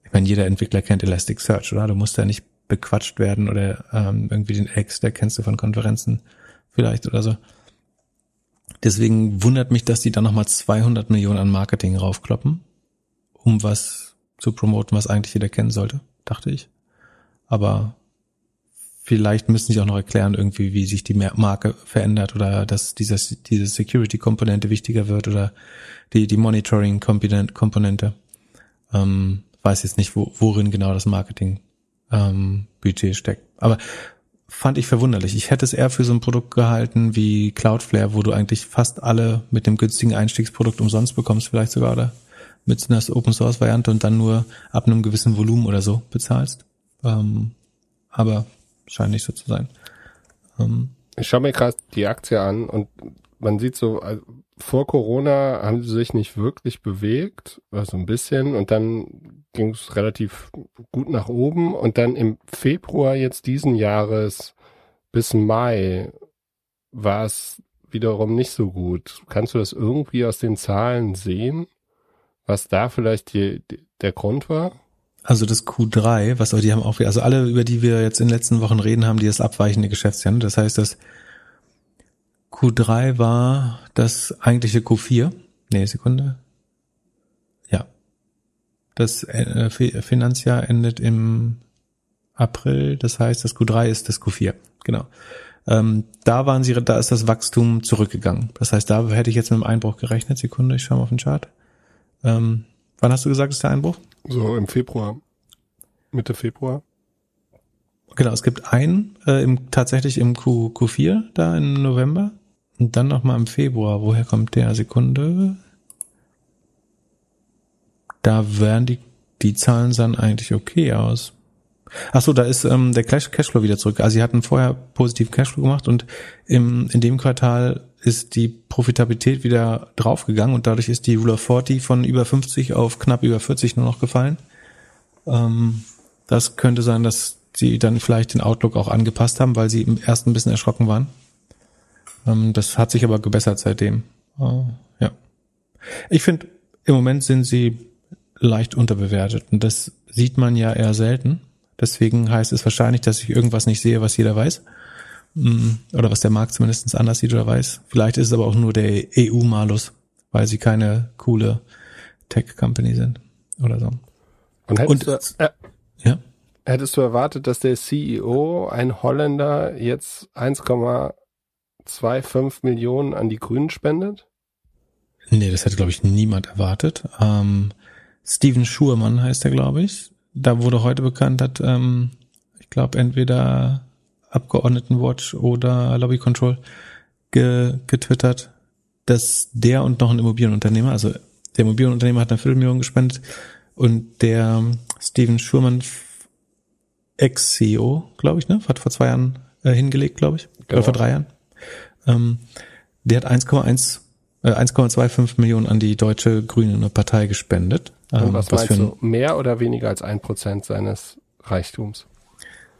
ich meine, jeder Entwickler kennt Elasticsearch, oder? Du musst da nicht bequatscht werden oder ähm, irgendwie den X, der kennst du von Konferenzen vielleicht oder so. Deswegen wundert mich, dass die da nochmal 200 Millionen an Marketing raufkloppen, um was zu promoten, was eigentlich jeder kennen sollte, dachte ich. Aber vielleicht müssen sie auch noch erklären irgendwie, wie sich die Marke verändert oder dass dieses, diese Security-Komponente wichtiger wird oder die, die Monitoring-Komponente. Ähm, weiß jetzt nicht, wo, worin genau das Marketing ähm, steckt. Aber fand ich verwunderlich. Ich hätte es eher für so ein Produkt gehalten wie Cloudflare, wo du eigentlich fast alle mit dem günstigen Einstiegsprodukt umsonst bekommst, vielleicht sogar, oder mit einer Open Source Variante und dann nur ab einem gewissen Volumen oder so bezahlst. Ähm, aber scheint nicht so zu sein. Ähm, ich schaue mir gerade die Aktie an und man sieht so, also vor Corona haben sie sich nicht wirklich bewegt, also ein bisschen, und dann ging es relativ gut nach oben und dann im Februar jetzt diesen Jahres bis Mai war es wiederum nicht so gut. Kannst du das irgendwie aus den Zahlen sehen, was da vielleicht die, die, der Grund war? Also das Q3, was die haben auch, also alle, über die wir jetzt in den letzten Wochen reden, haben die das abweichende Geschäftsjahr. Das heißt, das Q3 war das eigentliche Q4. Nee, Sekunde. Ja. Das äh, Finanzjahr endet im April. Das heißt, das Q3 ist das Q4. Genau. Ähm, da waren sie, da ist das Wachstum zurückgegangen. Das heißt, da hätte ich jetzt mit einem Einbruch gerechnet. Sekunde, ich schaue mal auf den Chart. Ähm, wann hast du gesagt, ist der Einbruch? So im Februar. Mitte Februar. Genau, es gibt einen äh, im, tatsächlich im Q, Q4 da im November und dann nochmal im Februar. Woher kommt der? Sekunde. Da wären die, die Zahlen sahen eigentlich okay aus. Ach so, da ist ähm, der Cashflow wieder zurück. Also sie hatten vorher positiven Cashflow gemacht und im, in dem Quartal ist die Profitabilität wieder draufgegangen und dadurch ist die Rule of 40 von über 50 auf knapp über 40 nur noch gefallen. Ähm, das könnte sein, dass sie dann vielleicht den Outlook auch angepasst haben, weil sie im ersten ein bisschen erschrocken waren. Ähm, das hat sich aber gebessert seitdem. Äh, ja. Ich finde, im Moment sind sie leicht unterbewertet und das sieht man ja eher selten. Deswegen heißt es wahrscheinlich, dass ich irgendwas nicht sehe, was jeder weiß. Mm, oder was der Markt zumindest anders sieht oder weiß. Vielleicht ist es aber auch nur der EU-Malus, weil sie keine coole Tech-Company sind oder so. Und hättest, und, du, äh, ja? hättest du erwartet, dass der CEO, ein Holländer, jetzt 1, 2,5 Millionen an die Grünen spendet? Nee, das hätte, glaube ich, niemand erwartet. Ähm, Steven Schurmann heißt er, glaube ich. Da wurde heute bekannt, hat, ähm, ich glaube, entweder Abgeordnetenwatch oder Lobby Control ge getwittert, dass der und noch ein Immobilienunternehmer, also der Immobilienunternehmer hat eine Viertelmillion gespendet und der Steven Schurmann, Ex-CEO, glaube ich, ne, hat vor zwei Jahren äh, hingelegt, glaube ich, genau. oder vor drei Jahren. Ähm, der hat 1,1 äh, 1,25 Millionen an die deutsche Grüne Partei gespendet. Ähm, was, was meinst du, mehr oder weniger als ein Prozent seines Reichtums?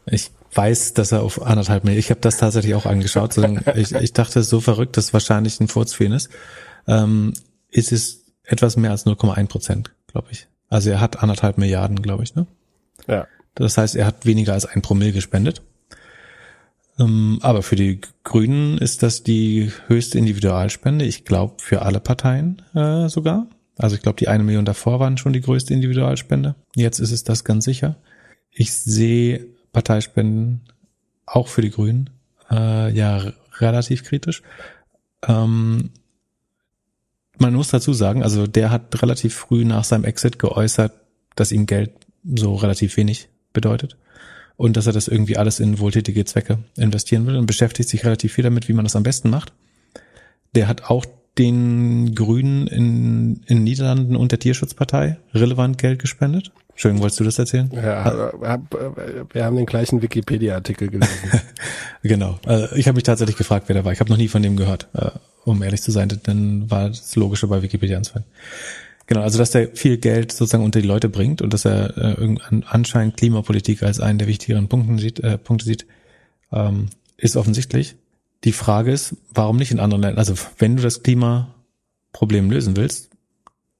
Ich weiß, dass er auf anderthalb Millionen, ich habe das tatsächlich auch angeschaut, ich, ich dachte, so verrückt, dass wahrscheinlich ein Furz für ihn ist, ähm, ist es etwas mehr als 0,1 Prozent, glaube ich. Also er hat anderthalb Milliarden, glaube ich, ne? Ja. Das heißt, er hat weniger als ein Promille gespendet. Ähm, aber für die Grünen ist das die höchste Individualspende. Ich glaube, für alle Parteien äh, sogar. Also ich glaube, die eine Million davor waren schon die größte Individualspende. Jetzt ist es das ganz sicher. Ich sehe Parteispenden auch für die Grünen äh, ja relativ kritisch. Ähm, man muss dazu sagen, also der hat relativ früh nach seinem Exit geäußert, dass ihm Geld so relativ wenig bedeutet und dass er das irgendwie alles in wohltätige Zwecke investieren will und beschäftigt sich relativ viel damit, wie man das am besten macht. Der hat auch den Grünen in, in Niederlanden und der Tierschutzpartei relevant Geld gespendet. Schön, wolltest du das erzählen? Ja, wir haben den gleichen Wikipedia-Artikel gelesen. genau. Also ich habe mich tatsächlich gefragt, wer da war. Ich habe noch nie von dem gehört, äh, um ehrlich zu sein. Dann war das Logische bei Wikipedia anzufangen. Genau, also dass der viel Geld sozusagen unter die Leute bringt und dass er äh, anscheinend Klimapolitik als einen der wichtigeren Punkte sieht, äh, Punkte sieht ähm, ist offensichtlich. Die Frage ist, warum nicht in anderen Ländern? Also wenn du das Klimaproblem lösen willst,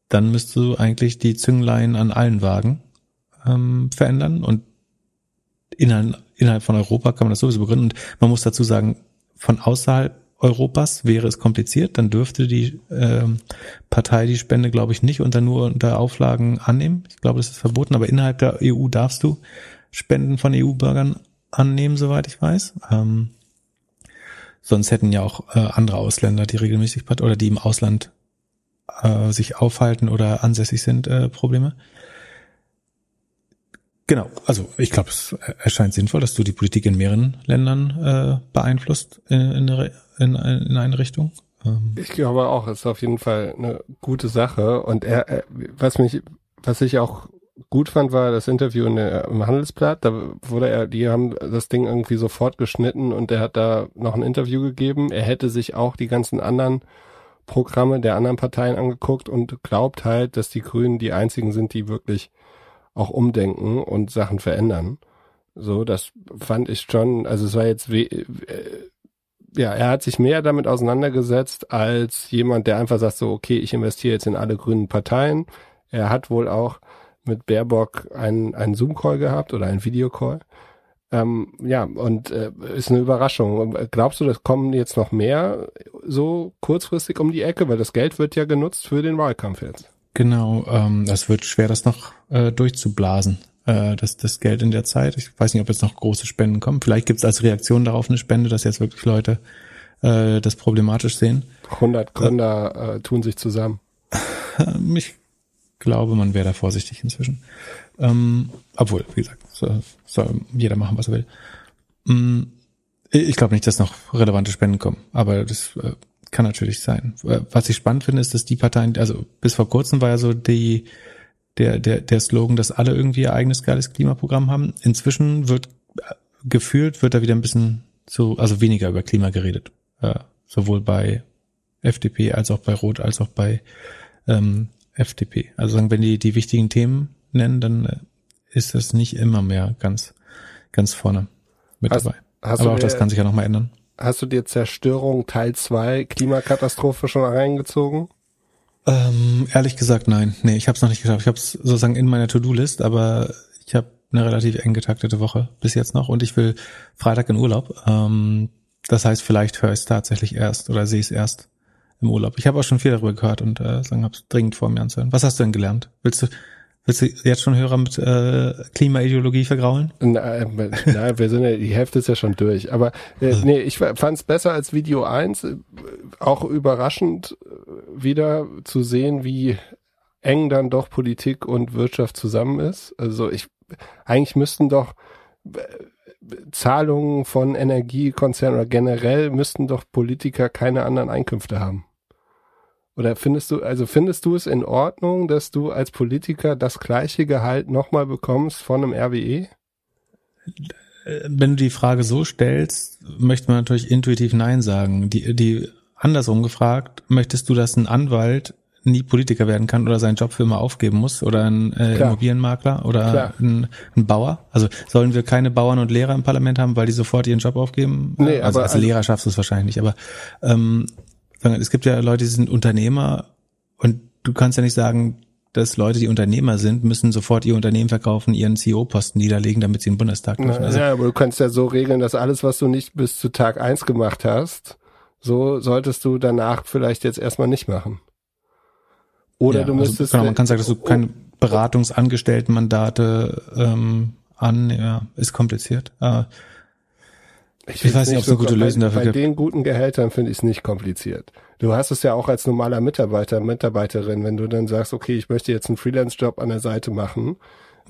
dann müsst du eigentlich die Zünglein an allen Wagen ähm, verändern und innerhalb, innerhalb von Europa kann man das sowieso begründen. Und man muss dazu sagen, von außerhalb Europas wäre es kompliziert, dann dürfte die ähm, Partei die Spende, glaube ich, nicht unter nur unter Auflagen annehmen. Ich glaube, das ist verboten, aber innerhalb der EU darfst du Spenden von EU-Bürgern annehmen, soweit ich weiß. Ähm, sonst hätten ja auch äh, andere Ausländer, die regelmäßig oder die im Ausland äh, sich aufhalten oder ansässig sind, äh, Probleme. Genau, also ich glaube, es erscheint sinnvoll, dass du die Politik in mehreren Ländern äh, beeinflusst in, in, in, in eine Richtung. Ähm. Ich glaube auch, es ist auf jeden Fall eine gute Sache. Und er, was mich, was ich auch gut fand, war das Interview in der, im Handelsblatt. Da wurde er, die haben das Ding irgendwie sofort geschnitten und er hat da noch ein Interview gegeben. Er hätte sich auch die ganzen anderen Programme der anderen Parteien angeguckt und glaubt halt, dass die Grünen die einzigen sind, die wirklich auch umdenken und Sachen verändern. So, das fand ich schon, also es war jetzt, äh, ja, er hat sich mehr damit auseinandergesetzt als jemand, der einfach sagt so, okay, ich investiere jetzt in alle grünen Parteien. Er hat wohl auch mit Baerbock einen, einen Zoom-Call gehabt oder einen Videocall. Ähm, ja, und äh, ist eine Überraschung. Glaubst du, das kommen jetzt noch mehr so kurzfristig um die Ecke? Weil das Geld wird ja genutzt für den Wahlkampf jetzt. Genau, ähm, das wird schwer, das noch äh, durchzublasen, äh, das, das Geld in der Zeit. Ich weiß nicht, ob jetzt noch große Spenden kommen. Vielleicht gibt es als Reaktion darauf eine Spende, dass jetzt wirklich Leute äh, das problematisch sehen. 100 Gründer äh, tun sich zusammen. ich glaube, man wäre da vorsichtig inzwischen. Ähm, obwohl, wie gesagt, soll, soll jeder machen, was er will. Ähm, ich glaube nicht, dass noch relevante Spenden kommen, aber das äh, kann natürlich sein. Was ich spannend finde, ist, dass die Parteien, also bis vor kurzem war ja so die, der, der, der Slogan, dass alle irgendwie ihr eigenes geiles Klimaprogramm haben. Inzwischen wird äh, gefühlt, wird da wieder ein bisschen so, also weniger über Klima geredet. Äh, sowohl bei FDP als auch bei Rot als auch bei ähm, FDP. Also sagen, wenn die die wichtigen Themen nennen, dann äh, ist das nicht immer mehr ganz, ganz vorne mit hast, dabei. Hast Aber auch das kann sich ja nochmal ändern. Hast du dir Zerstörung Teil 2 Klimakatastrophe schon reingezogen? Ähm, ehrlich gesagt, nein. Nee, ich habe es noch nicht geschafft. Ich habe es sozusagen in meiner To-Do-List, aber ich habe eine relativ eng getaktete Woche bis jetzt noch und ich will Freitag in Urlaub. Ähm, das heißt, vielleicht höre ich es tatsächlich erst oder sehe es erst im Urlaub. Ich habe auch schon viel darüber gehört und äh, sagen, habe es dringend vor mir anzuhören. Was hast du denn gelernt? Willst du Willst du jetzt schon Hörer mit äh, Klimaideologie vergraulen? Nein, nein, wir sind ja, die Hälfte ist ja schon durch. Aber äh, nee, ich fand es besser als Video 1. Äh, auch überraschend äh, wieder zu sehen, wie eng dann doch Politik und Wirtschaft zusammen ist. Also ich, eigentlich müssten doch äh, Zahlungen von Energiekonzernen oder generell müssten doch Politiker keine anderen Einkünfte haben. Oder findest du, also findest du es in Ordnung, dass du als Politiker das gleiche Gehalt nochmal bekommst von einem RWE? Wenn du die Frage so stellst, möchte man natürlich intuitiv Nein sagen. Die, die andersrum gefragt, möchtest du, dass ein Anwalt nie Politiker werden kann oder seinen Job für immer aufgeben muss oder ein äh, Immobilienmakler oder ein, ein, Bauer? Also sollen wir keine Bauern und Lehrer im Parlament haben, weil die sofort ihren Job aufgeben? Nee, also aber, als Lehrer schaffst du es wahrscheinlich nicht, aber ähm, es gibt ja Leute, die sind Unternehmer und du kannst ja nicht sagen, dass Leute, die Unternehmer sind, müssen sofort ihr Unternehmen verkaufen, ihren CEO-Posten niederlegen, damit sie den Bundestag dürfen. Also, ja, aber du kannst ja so regeln, dass alles, was du nicht bis zu Tag eins gemacht hast, so solltest du danach vielleicht jetzt erstmal nicht machen. Oder ja, du müsstest. Also, genau, man kann sagen, dass du keine Beratungsangestelltenmandate ähm, an, ja, ist kompliziert. Aber ich, ich weiß nicht, ob es eine gute Lösung dafür gibt. Bei den guten Gehältern finde ich es nicht kompliziert. Du hast es ja auch als normaler Mitarbeiter, Mitarbeiterin, wenn du dann sagst, okay, ich möchte jetzt einen Freelance-Job an der Seite machen,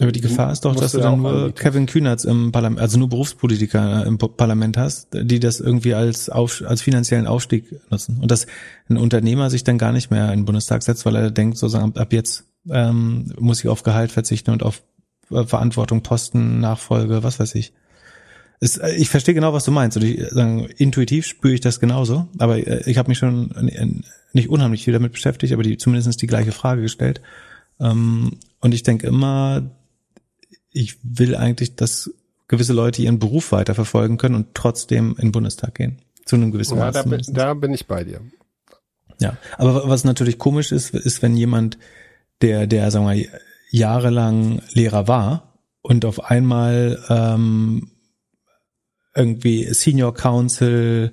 Aber die Gefahr ist doch, dass du dann nur Kevin Kühnerts im Parlament, also nur Berufspolitiker im Parlament hast, die das irgendwie als, auf, als finanziellen Aufstieg nutzen. Und dass ein Unternehmer sich dann gar nicht mehr in den Bundestag setzt, weil er denkt, sozusagen, ab jetzt ähm, muss ich auf Gehalt verzichten und auf äh, Verantwortung, Posten, Nachfolge, was weiß ich. Es, äh, ich verstehe genau, was du meinst. Und ich, sagen, intuitiv spüre ich das genauso. Aber äh, ich habe mich schon nicht unheimlich viel damit beschäftigt, aber die, zumindest die gleiche Frage gestellt. Ähm, und ich denke immer, ich will eigentlich, dass gewisse Leute ihren Beruf weiterverfolgen können und trotzdem in den Bundestag gehen. Zu einem gewissen ja, Maß. Da bin, da bin ich bei dir. Ja, aber was natürlich komisch ist, ist, wenn jemand, der, der, sagen wir, jahrelang Lehrer war und auf einmal ähm, irgendwie Senior Council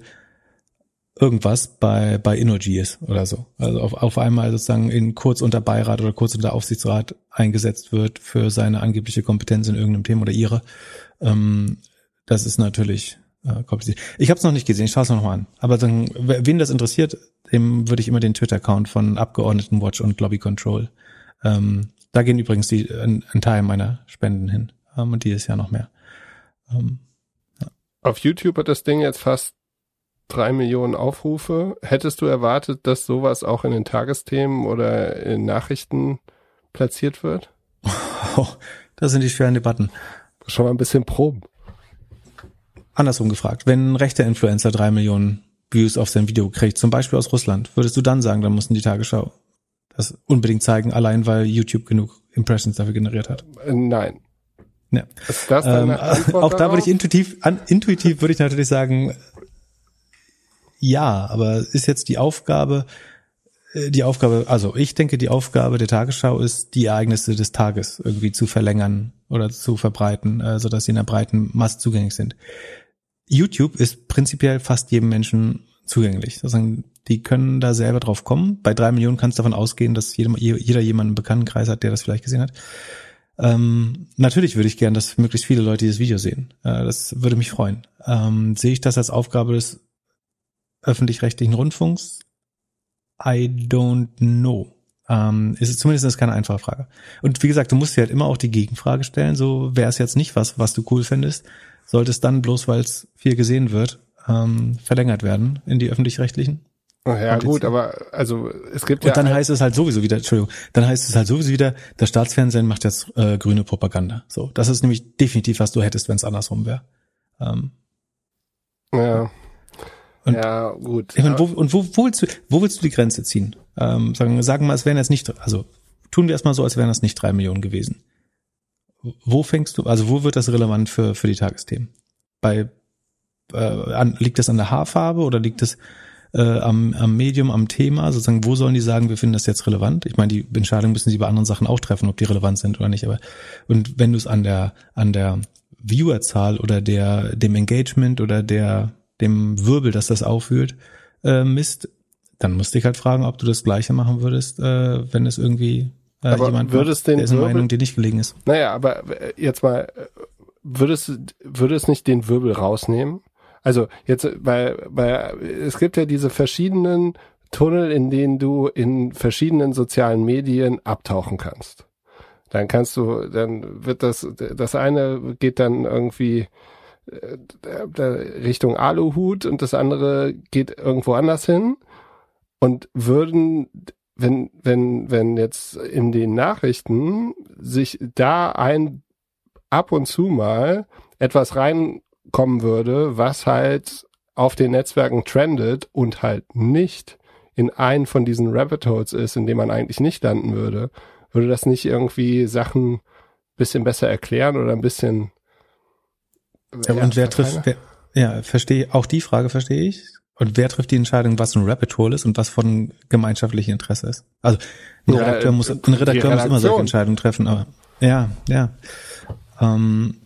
irgendwas bei, bei Innogy ist oder so. Also auf, auf einmal sozusagen in kurz unter Beirat oder kurz unter Aufsichtsrat eingesetzt wird für seine angebliche Kompetenz in irgendeinem Thema oder ihre. Ähm, das ist natürlich äh, kompliziert. Ich habe es noch nicht gesehen, ich schaue es noch mal an. Aber dann, wen das interessiert, dem würde ich immer den Twitter-Account von Abgeordnetenwatch und Lobby Control. Ähm, da gehen übrigens die, ein, ein Teil meiner Spenden hin. Ähm, und dieses Jahr noch mehr. Ähm, ja. Auf YouTube hat das Ding jetzt fast drei Millionen Aufrufe. Hättest du erwartet, dass sowas auch in den Tagesthemen oder in Nachrichten platziert wird? Oh, das sind die schweren Debatten. Schon mal ein bisschen proben. Andersrum gefragt, wenn ein rechter Influencer drei Millionen Views auf sein Video kriegt, zum Beispiel aus Russland, würdest du dann sagen, dann mussten die Tagesschau das unbedingt zeigen, allein weil YouTube genug Impressions dafür generiert hat? Nein. Ja. Das ähm, auch da würde ich intuitiv, an, intuitiv würde ich natürlich sagen, ja, aber ist jetzt die Aufgabe, äh, die Aufgabe, also ich denke, die Aufgabe der Tagesschau ist, die Ereignisse des Tages irgendwie zu verlängern oder zu verbreiten, äh, so dass sie in der breiten Masse zugänglich sind. YouTube ist prinzipiell fast jedem Menschen zugänglich. Sozusagen, die können da selber drauf kommen. Bei drei Millionen kannst du davon ausgehen, dass jeder, jeder jemanden im Bekanntenkreis hat, der das vielleicht gesehen hat. Ähm, natürlich würde ich gern, dass möglichst viele Leute dieses Video sehen. Äh, das würde mich freuen. Ähm, sehe ich das als Aufgabe des öffentlich-rechtlichen Rundfunks? I don't know. Ähm, ist es zumindest ist keine einfache Frage. Und wie gesagt, du musst dir halt immer auch die Gegenfrage stellen, so wäre es jetzt nicht was, was du cool findest, sollte es dann bloß, weil es viel gesehen wird, ähm, verlängert werden in die öffentlich-rechtlichen? Oh ja, gut, aber also es gibt und ja. Und dann heißt es halt sowieso wieder, Entschuldigung, dann heißt es halt sowieso wieder, das Staatsfernsehen macht jetzt äh, grüne Propaganda. So, das ist nämlich definitiv, was du hättest, wenn es andersrum wäre. Ähm, ja. Und, ja, gut. Ich meine, wo, und wo, wo, willst du, wo willst du die Grenze ziehen? Ähm, sagen, sagen wir mal, es wären jetzt nicht, also tun wir erstmal so, als wären das nicht drei Millionen gewesen. Wo fängst du, also wo wird das relevant für, für die Tagesthemen? Bei, äh, an, liegt das an der Haarfarbe oder liegt das äh, am, am Medium, am Thema? Sozusagen, wo sollen die sagen, wir finden das jetzt relevant? Ich meine, die Entscheidung müssen sie bei anderen Sachen auch treffen, ob die relevant sind oder nicht. Aber und wenn du es an der an der Viewerzahl oder der dem Engagement oder der dem Wirbel, dass das aufwühlt, äh, misst, dann musste ich halt fragen, ob du das Gleiche machen würdest, äh, wenn es irgendwie äh, aber jemand würdest macht, den dessen Meinung dir nicht gelegen ist. Naja, aber äh, jetzt mal, äh, würdest würde es nicht den Wirbel rausnehmen? Also jetzt, weil, weil es gibt ja diese verschiedenen Tunnel, in denen du in verschiedenen sozialen Medien abtauchen kannst. Dann kannst du, dann wird das, das eine geht dann irgendwie Richtung Aluhut und das andere geht irgendwo anders hin. Und würden wenn wenn wenn jetzt in den Nachrichten sich da ein ab und zu mal etwas reinkommen würde, was halt auf den Netzwerken trendet und halt nicht in einen von diesen Rabbit Holes ist, in dem man eigentlich nicht landen würde, würde das nicht irgendwie Sachen bisschen besser erklären oder ein bisschen ja, und wer trifft, wer, ja, verstehe, auch die Frage verstehe ich. Und wer trifft die Entscheidung, was ein Rabbit Hole ist und was von gemeinschaftlichem Interesse ist? Also ein ja, Redakteur, muss, ein Redakteur muss immer solche Entscheidungen treffen, aber ja, ja. Ähm,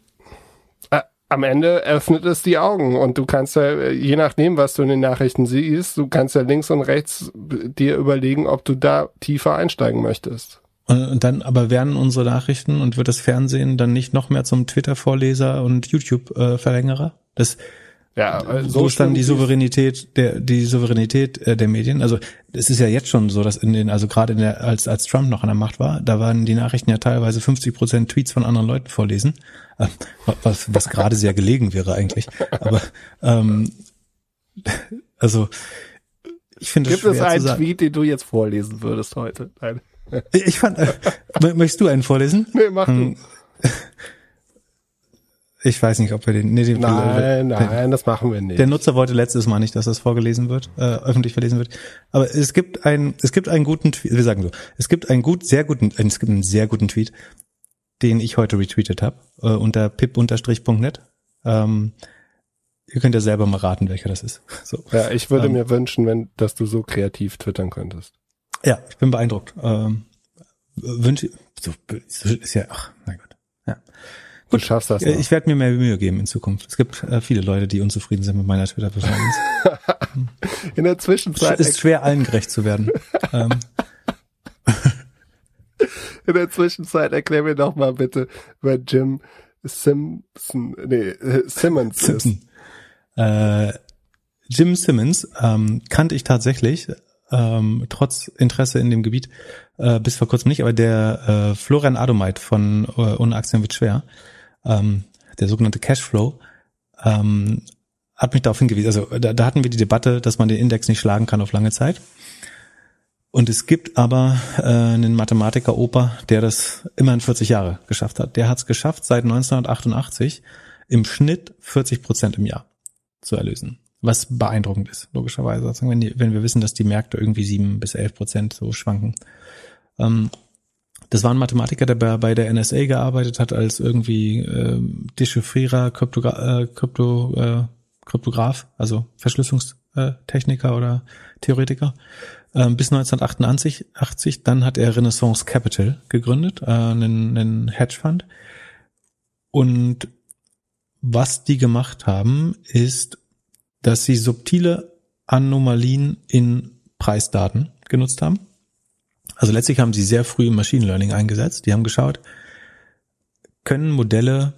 am Ende öffnet es die Augen und du kannst ja, je nachdem, was du in den Nachrichten siehst, du kannst ja links und rechts dir überlegen, ob du da tiefer einsteigen möchtest. Und dann aber werden unsere Nachrichten und wird das Fernsehen dann nicht noch mehr zum Twitter-Vorleser und YouTube-Verlängerer? Das Ja, äh, so so wo ist dann die Souveränität der die Souveränität äh, der Medien? Also es ist ja jetzt schon so, dass in den also gerade in der als als Trump noch an der Macht war, da waren die Nachrichten ja teilweise 50 Prozent Tweets von anderen Leuten vorlesen, äh, was was gerade sehr gelegen wäre eigentlich. Aber ähm, also ich finde es Gibt es einen. Tweet, den du jetzt vorlesen würdest heute? Nein. Ich fand, äh, möchtest du einen vorlesen? Nee, mach du. Hm, Ich weiß nicht, ob wir den. Nee, den Nein, nein, das machen wir nicht. Der Nutzer wollte letztes Mal nicht, dass das vorgelesen wird, äh, öffentlich verlesen wird. Aber es gibt ein, es gibt einen guten Tweet, wir sagen so, es gibt einen gut, sehr guten, äh, es gibt einen sehr guten Tweet, den ich heute retweetet habe, äh, unter pip-.net. Ähm, ihr könnt ja selber mal raten, welcher das ist. So. ja, ich würde Ähm. mir wünschen, wenn, dass du so kreativ twittern könntest. Ja, ich bin beeindruckt. Ähm, wünsche, so, ist ja, ach, mein Gott. Ja. Du schaffst das. Äh, noch. Ich werde mir mehr Mühe geben in Zukunft. Es gibt äh, viele Leute, die unzufrieden sind mit meiner Twitter-Performance. In der Zwischenzeit, ist schwer, allen gerecht zu werden. ähm, in der Zwischenzeit erklär mir doch mal bitte, wer Jim Simpson, nee, äh, Simmons ist. Simpson. Äh, Jim Simmons ähm, kannte ich tatsächlich, ähm, trotz Interesse in dem Gebiet, äh, bis vor kurzem nicht, aber der äh, Florian Adomeit von äh, Ohne Aktien wird schwer, ähm, der sogenannte Cashflow, ähm, hat mich darauf hingewiesen. Also da, da hatten wir die Debatte, dass man den Index nicht schlagen kann auf lange Zeit. Und es gibt aber äh, einen Mathematiker Opa, der das immerhin 40 Jahre geschafft hat. Der hat es geschafft, seit 1988 im Schnitt 40 Prozent im Jahr zu erlösen. Was beeindruckend ist, logischerweise. Also wenn, die, wenn wir wissen, dass die Märkte irgendwie sieben bis elf Prozent so schwanken. Ähm, das war ein Mathematiker, der bei, bei der NSA gearbeitet hat als irgendwie ähm, Dechiffrierer, Kryptogra äh, Krypto, äh, Kryptograph, also Verschlüsselungstechniker oder Theoretiker. Ähm, bis 1988, 80, dann hat er Renaissance Capital gegründet, äh, einen, einen Hedgefund. Und was die gemacht haben, ist, dass sie subtile Anomalien in Preisdaten genutzt haben. Also letztlich haben sie sehr früh Machine Learning eingesetzt. Die haben geschaut, können Modelle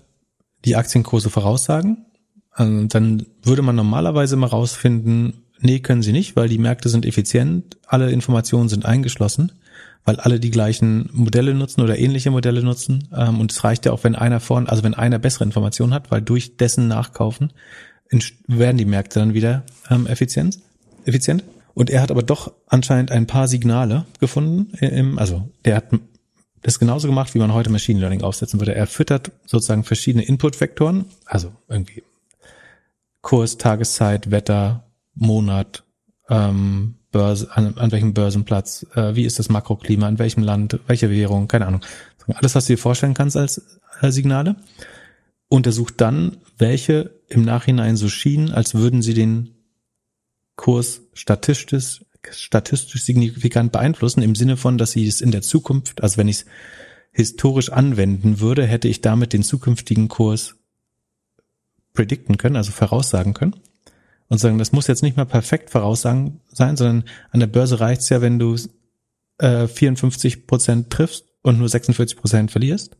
die Aktienkurse voraussagen? Und dann würde man normalerweise mal rausfinden, nee, können sie nicht, weil die Märkte sind effizient, alle Informationen sind eingeschlossen, weil alle die gleichen Modelle nutzen oder ähnliche Modelle nutzen. Ähm, Und es reicht ja auch, wenn einer vorn, also wenn einer bessere Informationen hat, weil durch dessen Nachkaufen werden die Märkte dann wieder ähm, effizient. effizient. Und er hat aber doch anscheinend ein paar Signale gefunden. Im, also der hat das genauso gemacht, wie man heute Machine Learning aufsetzen würde. Er füttert sozusagen verschiedene Input-Vektoren, also irgendwie Kurs, Tageszeit, Wetter, Monat, ähm, Börse, an, an welchem Börsenplatz, äh, wie ist das Makroklima, in welchem Land, welche Währung, keine Ahnung. Alles, was du dir vorstellen kannst als äh, Signale. Untersucht dann, welche im Nachhinein so schienen, als würden sie den Kurs statistisch, statistisch signifikant beeinflussen, im Sinne von, dass sie es in der Zukunft, also wenn ich es historisch anwenden würde, hätte ich damit den zukünftigen Kurs predikten können, also voraussagen können. Und sagen, das muss jetzt nicht mehr perfekt voraussagen sein, sondern an der Börse reicht's ja, wenn du äh, 54 Prozent triffst und nur 46 Prozent verlierst,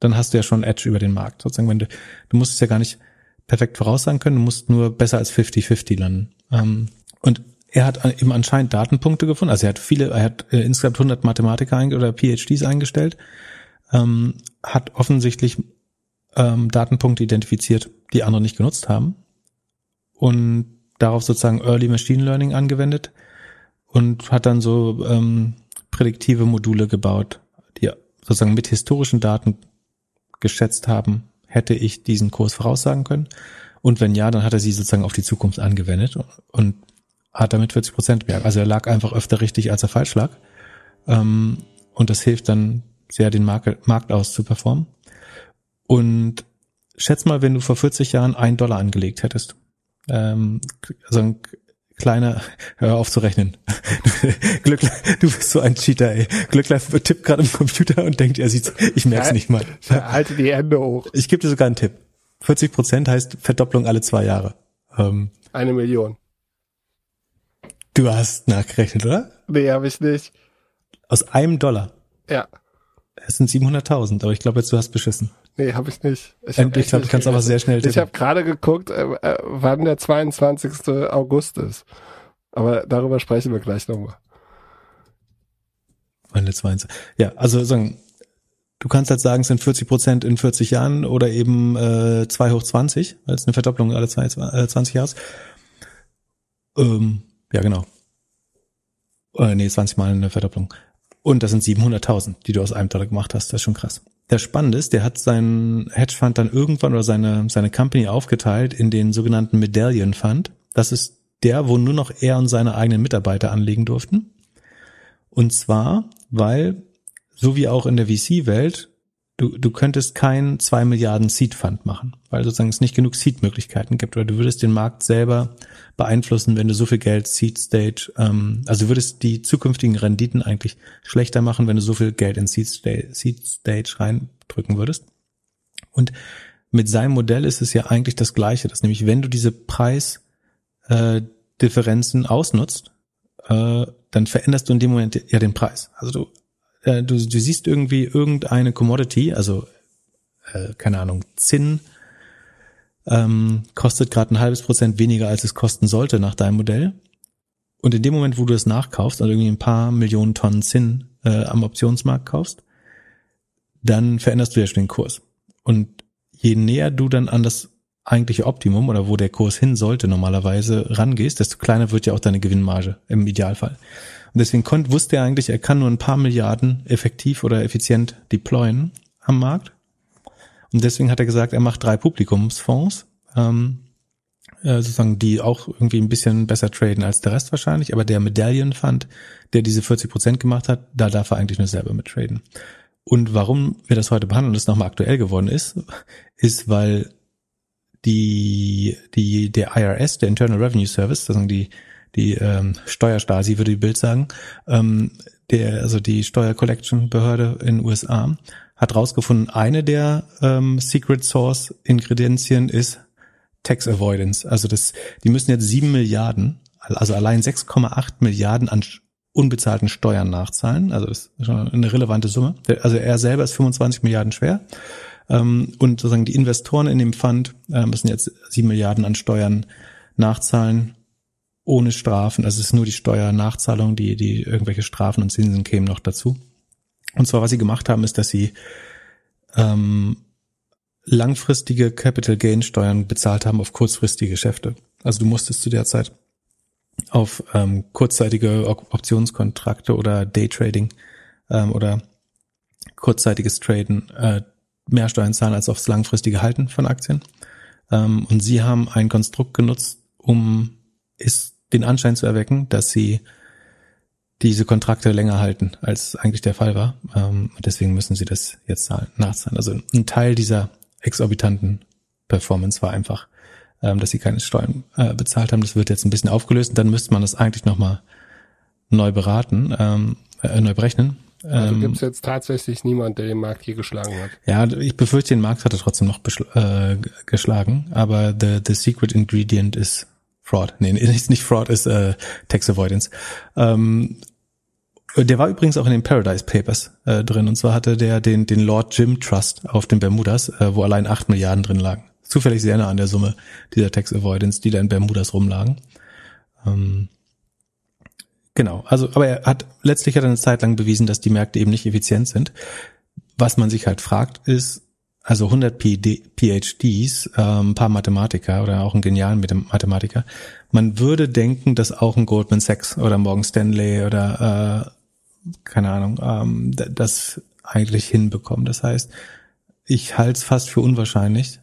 dann hast du ja schon Edge über den Markt. Sozusagen, wenn du, du musst es ja gar nicht perfekt voraussagen können, du musst nur besser als 50-50 landen. Ähm, und er hat eben anscheinend Datenpunkte gefunden, also er hat viele, er hat äh, insgesamt 100 Mathematiker oder PhDs eingestellt, ähm, hat offensichtlich ähm, Datenpunkte identifiziert, die andere nicht genutzt haben und darauf sozusagen Early Machine Learning angewendet und hat dann so ähm, prädiktive Module gebaut, die sozusagen mit historischen Daten geschätzt haben, hätte ich diesen Kurs voraussagen können. Und wenn ja, dann hat er sie sozusagen auf die Zukunft angewendet und hat damit 40 Prozent mehr. Also er lag einfach öfter richtig, als er falsch lag. Ähm, und das hilft dann sehr, den Markt, auszuperformen. Und schätz mal, wenn du vor 40 Jahren einen Dollar angelegt hättest. Ähm, also kleiner, hör auf zu rechnen. Glückler, du bist so ein Cheater, ey. Glückler tippt gerade im Computer und denkt, er sieht's. Ich merk's nicht mal. Halte die Hände hoch. Ich gebe dir sogar einen Tipp. 40 Prozent heißt Verdopplung alle zwei Jahre. Ähm, Eine Million. du hast nachgerechnet, oder? Nee, habe ich nicht. Aus einem Dollar. Ja. Es sind 700.000, aber ich glaube jetzt, du hast beschissen. Nee, habe ich nicht. Ich, ähm, ich glaube, du kannst aber sehr schnell tippen. Ich habe gerade geguckt, äh, äh, wann der 22. August ist. Aber darüber sprechen wir gleich nochmal. Wann der 22. Ja, also sagen, du kannst halt sagen, es sind 40 Prozent in 40 Jahren oder eben äh, 2 hoch 20, weil es eine Verdopplung alle zwei, äh, 20 Jahre ist. Ähm, ja, genau. Äh, nee, 20 Mal eine Verdopplung. Und das sind 700.000, die du aus einem Dollar gemacht hast. Das ist schon krass. Der Spannende ist, der hat seinen Hedgefonds dann irgendwann oder seine, seine Company aufgeteilt in den sogenannten Medallion Fund. Das ist der, wo nur noch er und seine eigenen Mitarbeiter anlegen durften. Und zwar, weil, so wie auch in der VC-Welt, du, du könntest kein zwei Milliarden Seed Fund machen, weil sozusagen es nicht genug Seed-Möglichkeiten gibt oder du würdest den Markt selber beeinflussen, wenn du so viel Geld Seed Stage, ähm, also würdest die zukünftigen Renditen eigentlich schlechter machen, wenn du so viel Geld in Seed Stage, Seed Stage reindrücken würdest. Und mit seinem Modell ist es ja eigentlich das Gleiche, dass nämlich wenn du diese Preisdifferenzen äh, ausnutzt, äh, dann veränderst du in dem Moment ja den Preis. Also du äh, du, du siehst irgendwie irgendeine Commodity, also äh, keine Ahnung, Zinn ähm, kostet gerade ein halbes Prozent weniger, als es kosten sollte nach deinem Modell. Und in dem Moment, wo du es nachkaufst, also irgendwie ein paar Millionen Tonnen Zinn äh, am Optionsmarkt kaufst, dann veränderst du ja schon den Kurs. Und je näher du dann an das eigentliche Optimum oder wo der Kurs hin sollte normalerweise rangehst, desto kleiner wird ja auch deine Gewinnmarge im Idealfall. Und deswegen konnte, wusste er eigentlich, er kann nur ein paar Milliarden effektiv oder effizient deployen am Markt. Und deswegen hat er gesagt, er macht drei Publikumsfonds, ähm, äh, sozusagen, die auch irgendwie ein bisschen besser traden als der Rest wahrscheinlich. Aber der Medaillen Fund, der diese 40 Prozent gemacht hat, da darf er eigentlich nur selber mit traden. Und warum wir das heute behandeln es nochmal aktuell geworden ist, ist, weil die, die, der IRS, der Internal Revenue Service, sozusagen die, die ähm, Steuerstasi, würde die Bild sagen, ähm, der, also die Steuercollection-Behörde in den USA, hat rausgefunden, eine der ähm, Secret Source Ingredienzien ist Tax Avoidance. Also das, die müssen jetzt sieben Milliarden, also allein 6,8 Milliarden an unbezahlten Steuern nachzahlen. Also das ist schon eine relevante Summe. Also er selber ist 25 Milliarden schwer. Ähm, und sozusagen die Investoren in dem Fund äh, müssen jetzt sieben Milliarden an Steuern nachzahlen ohne Strafen. Also es ist nur die Steuernachzahlung, die, die irgendwelche Strafen und Zinsen kämen noch dazu. Und zwar, was sie gemacht haben, ist, dass sie ähm, langfristige Capital Gain Steuern bezahlt haben auf kurzfristige Geschäfte. Also du musstest zu der Zeit auf ähm, kurzzeitige Optionskontrakte oder Daytrading ähm, oder kurzzeitiges Traden äh, mehr Steuern zahlen als aufs langfristige Halten von Aktien. Ähm, und sie haben ein Konstrukt genutzt, um ist den Anschein zu erwecken, dass sie diese Kontrakte länger halten, als eigentlich der Fall war. Ähm, deswegen müssen sie das jetzt zahlen, nachzahlen. Also ein Teil dieser exorbitanten Performance war einfach, ähm, dass sie keine Steuern äh, bezahlt haben. Das wird jetzt ein bisschen aufgelöst und dann müsste man das eigentlich nochmal neu beraten, ähm, äh, neu berechnen. Also ähm, gibt es jetzt tatsächlich niemand, der den Markt hier geschlagen hat. Ja, ich befürchte, den Markt hat er trotzdem noch äh, geschlagen, aber the, the secret ingredient ist Fraud. Nee, ist nicht Fraud, ist äh, Tax Avoidance. Ähm, der war übrigens auch in den Paradise Papers äh, drin. Und zwar hatte der den, den Lord Jim Trust auf den Bermudas, äh, wo allein acht Milliarden drin lagen. Zufällig sehr nah an der Summe dieser Tax Avoidance, die da in Bermudas rumlagen. Ähm, genau, also, aber er hat, letztlich hat er eine Zeit lang bewiesen, dass die Märkte eben nicht effizient sind. Was man sich halt fragt, ist, also 100 PD, PhDs, ein paar Mathematiker oder auch einen genialen Mathematiker. Man würde denken, dass auch ein Goldman Sachs oder Morgan Stanley oder äh, keine Ahnung, ähm, das eigentlich hinbekommen. Das heißt, ich halte es fast für unwahrscheinlich.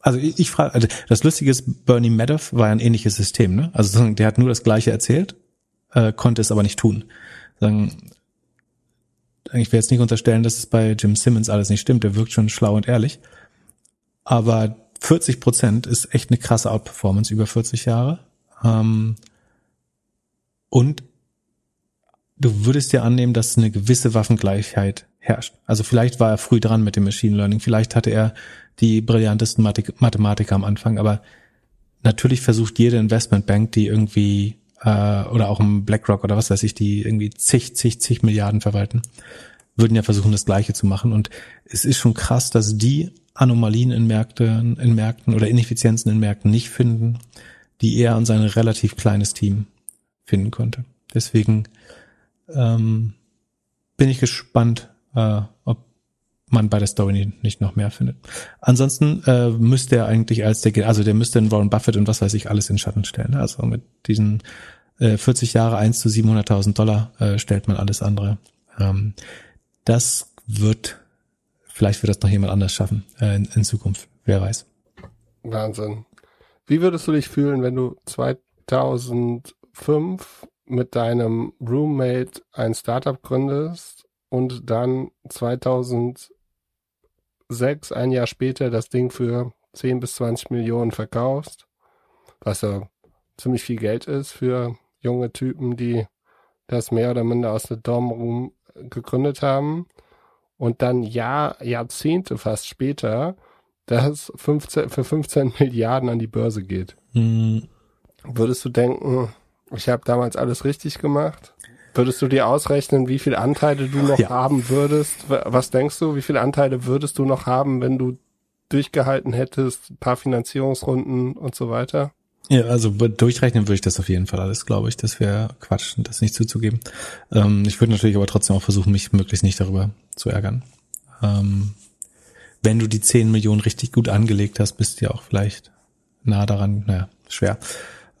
Also ich, ich frage, also das Lustige ist, Bernie Madoff war ein ähnliches System, ne? Also der hat nur das Gleiche erzählt, äh, konnte es aber nicht tun. Sagen, ich will jetzt nicht unterstellen, dass es bei Jim Simmons alles nicht stimmt, der wirkt schon schlau und ehrlich. Aber 40 Prozent ist echt eine krasse Outperformance über 40 Jahre. Ähm, und du würdest ja annehmen, dass eine gewisse Waffengleichheit herrscht. Also vielleicht war er früh dran mit dem Machine Learning, vielleicht hatte er die brillantesten Mathematiker am Anfang, aber natürlich versucht jede Investmentbank, die irgendwie äh, oder auch ein BlackRock oder was weiß ich, die irgendwie zig, zig, zig Milliarden verwalten, würden ja versuchen, das Gleiche zu machen. Und es ist schon krass, dass die Anomalien in Märkten, in Märkten oder Ineffizienzen in Märkten nicht finden, die er und sein relativ kleines Team finden konnte. Deswegen ähm, bin ich gespannt, äh, ob man bei der Story nicht noch mehr findet. Ansonsten äh, müsste er eigentlich als der, also der müsste in Warren Buffett und was weiß ich alles in Schatten stellen. Also mit diesen äh, 40 Jahre 1 zu 700.000 Dollar äh, stellt man alles andere. Ähm, das wird, vielleicht wird das noch jemand anders schaffen äh, in, in Zukunft. Wer weiß. Wahnsinn. Wie würdest du dich fühlen, wenn du 2005 mit deinem Roommate ein Startup gründest und dann 2006, ein Jahr später, das Ding für 10 bis 20 Millionen verkaufst, was ja ziemlich viel Geld ist für junge Typen, die das mehr oder minder aus der Dorm Room gegründet haben und dann Jahr, Jahrzehnte fast später das 15, für 15 Milliarden an die Börse geht. Mhm. Würdest du denken, ich habe damals alles richtig gemacht? Würdest du dir ausrechnen, wie viele Anteile du noch ja. haben würdest? Was denkst du, wie viele Anteile würdest du noch haben, wenn du durchgehalten hättest, ein paar Finanzierungsrunden und so weiter? Ja, also durchrechnen würde ich das auf jeden Fall alles, glaube ich. Das wäre Quatsch, das nicht zuzugeben. Ähm, ich würde natürlich aber trotzdem auch versuchen, mich möglichst nicht darüber zu ärgern. Ähm, wenn du die 10 Millionen richtig gut angelegt hast, bist du ja auch vielleicht nah daran, naja, schwer.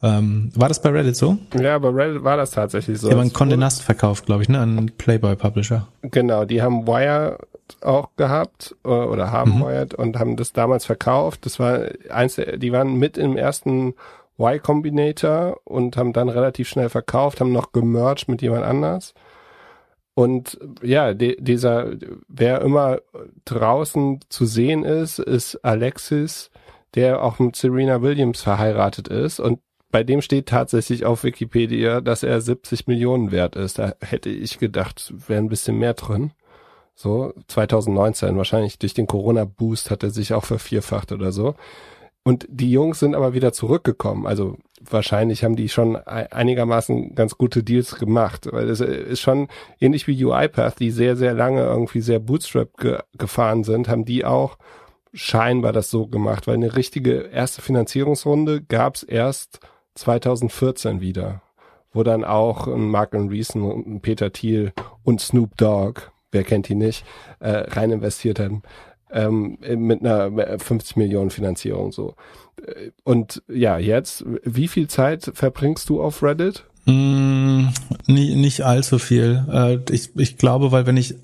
Ähm, war das bei Reddit so? Ja, bei Reddit war das tatsächlich so. Die haben einen Condé Nast verkauft, glaube ich, ne, an Playboy Publisher. Genau, die haben Wire auch gehabt äh, oder haben mhm. Wired und haben das damals verkauft. Das war eins, die waren mit im ersten Y Combinator und haben dann relativ schnell verkauft, haben noch gemerged mit jemand anders. Und ja, de, dieser, wer immer draußen zu sehen ist, ist Alexis, der auch mit Serena Williams verheiratet ist. Und bei dem steht tatsächlich auf Wikipedia, dass er 70 Millionen wert ist. Da hätte ich gedacht, wäre ein bisschen mehr drin. So, 2019, wahrscheinlich durch den Corona-Boost hat er sich auch vervierfacht oder so. Und die Jungs sind aber wieder zurückgekommen. Also wahrscheinlich haben die schon einigermaßen ganz gute Deals gemacht. Weil es ist schon ähnlich wie UiPath, die sehr, sehr lange irgendwie sehr Bootstrap ge gefahren sind, haben die auch scheinbar das so gemacht. Weil eine richtige erste Finanzierungsrunde gab's erst 2014 wieder. Wo dann auch ein Mark Reason und Peter Thiel und Snoop Dogg wer kennt die nicht, äh, rein investiert haben. Ähm, mit einer 50 Millionen Finanzierung so. Äh, und ja, jetzt, wie viel Zeit verbringst du auf Reddit? Mm, nie, nicht allzu viel. Äh, ich, ich glaube, weil wenn ich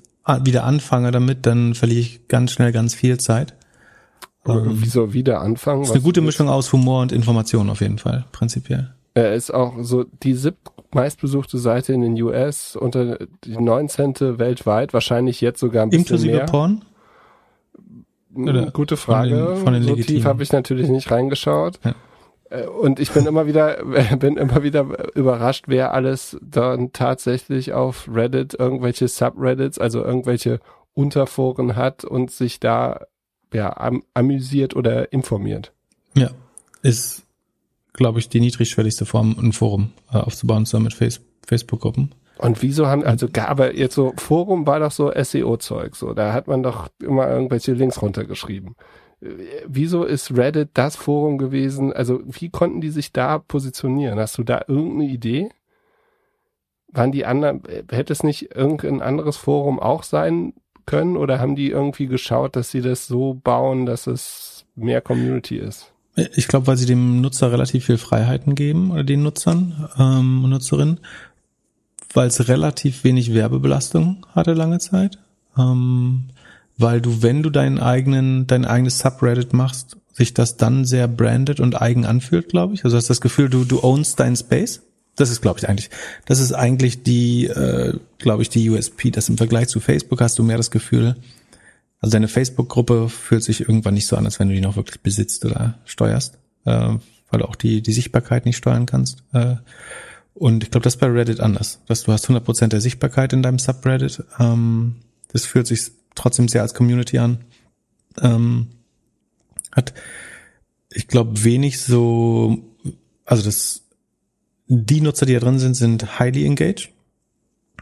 wieder anfange damit, dann verliere ich ganz schnell ganz viel Zeit. Ähm, Wieso wieder anfangen? Ist eine gute Mischung aus Humor und Information auf jeden Fall, prinzipiell. Er ist auch so die sieb meistbesuchte Seite in den US unter die 19. weltweit, wahrscheinlich jetzt sogar ein bisschen Inklusive mehr. Porn? Hm, Oder Gute Frage. Von den, von den so tief habe ich natürlich nicht reingeschaut. Ja. Äh, und ich bin immer wieder, bin immer wieder überrascht, wer alles dann tatsächlich auf Reddit irgendwelche Subreddits, also irgendwelche Unterforen hat und sich da ja am, amüsiert oder informiert. Ja, ist glaube ich, die niedrigschwelligste Form, ein Forum äh, aufzubauen, zusammen mit Face Facebook-Gruppen. Und wieso haben, also aber jetzt so, Forum war doch so SEO-Zeug, so, da hat man doch immer irgendwelche Links runtergeschrieben. Wieso ist Reddit das Forum gewesen? Also, wie konnten die sich da positionieren? Hast du da irgendeine Idee? Waren die anderen, hätte es nicht irgendein anderes Forum auch sein können? Oder haben die irgendwie geschaut, dass sie das so bauen, dass es mehr Community ist? Ich glaube, weil sie dem Nutzer relativ viel Freiheiten geben oder den Nutzern ähm, und Nutzerinnen, weil es relativ wenig Werbebelastung hatte lange Zeit. Ähm, weil du, wenn du deinen eigenen, dein eigenes Subreddit machst, sich das dann sehr branded und eigen anfühlt, glaube ich. Also hast das Gefühl, du, du ownst deinen Space. Das ist, glaube ich, eigentlich, das ist eigentlich die, äh, glaube ich, die USP. Das im Vergleich zu Facebook hast du mehr das Gefühl, also deine Facebook-Gruppe fühlt sich irgendwann nicht so an, als wenn du die noch wirklich besitzt oder steuerst, äh, weil du auch die, die Sichtbarkeit nicht steuern kannst. Äh, und ich glaube, das ist bei Reddit anders. Dass du hast 100% der Sichtbarkeit in deinem Subreddit. Ähm, das fühlt sich trotzdem sehr als Community an. Ähm, hat, ich glaube, wenig so, also das, die Nutzer, die da drin sind, sind highly engaged.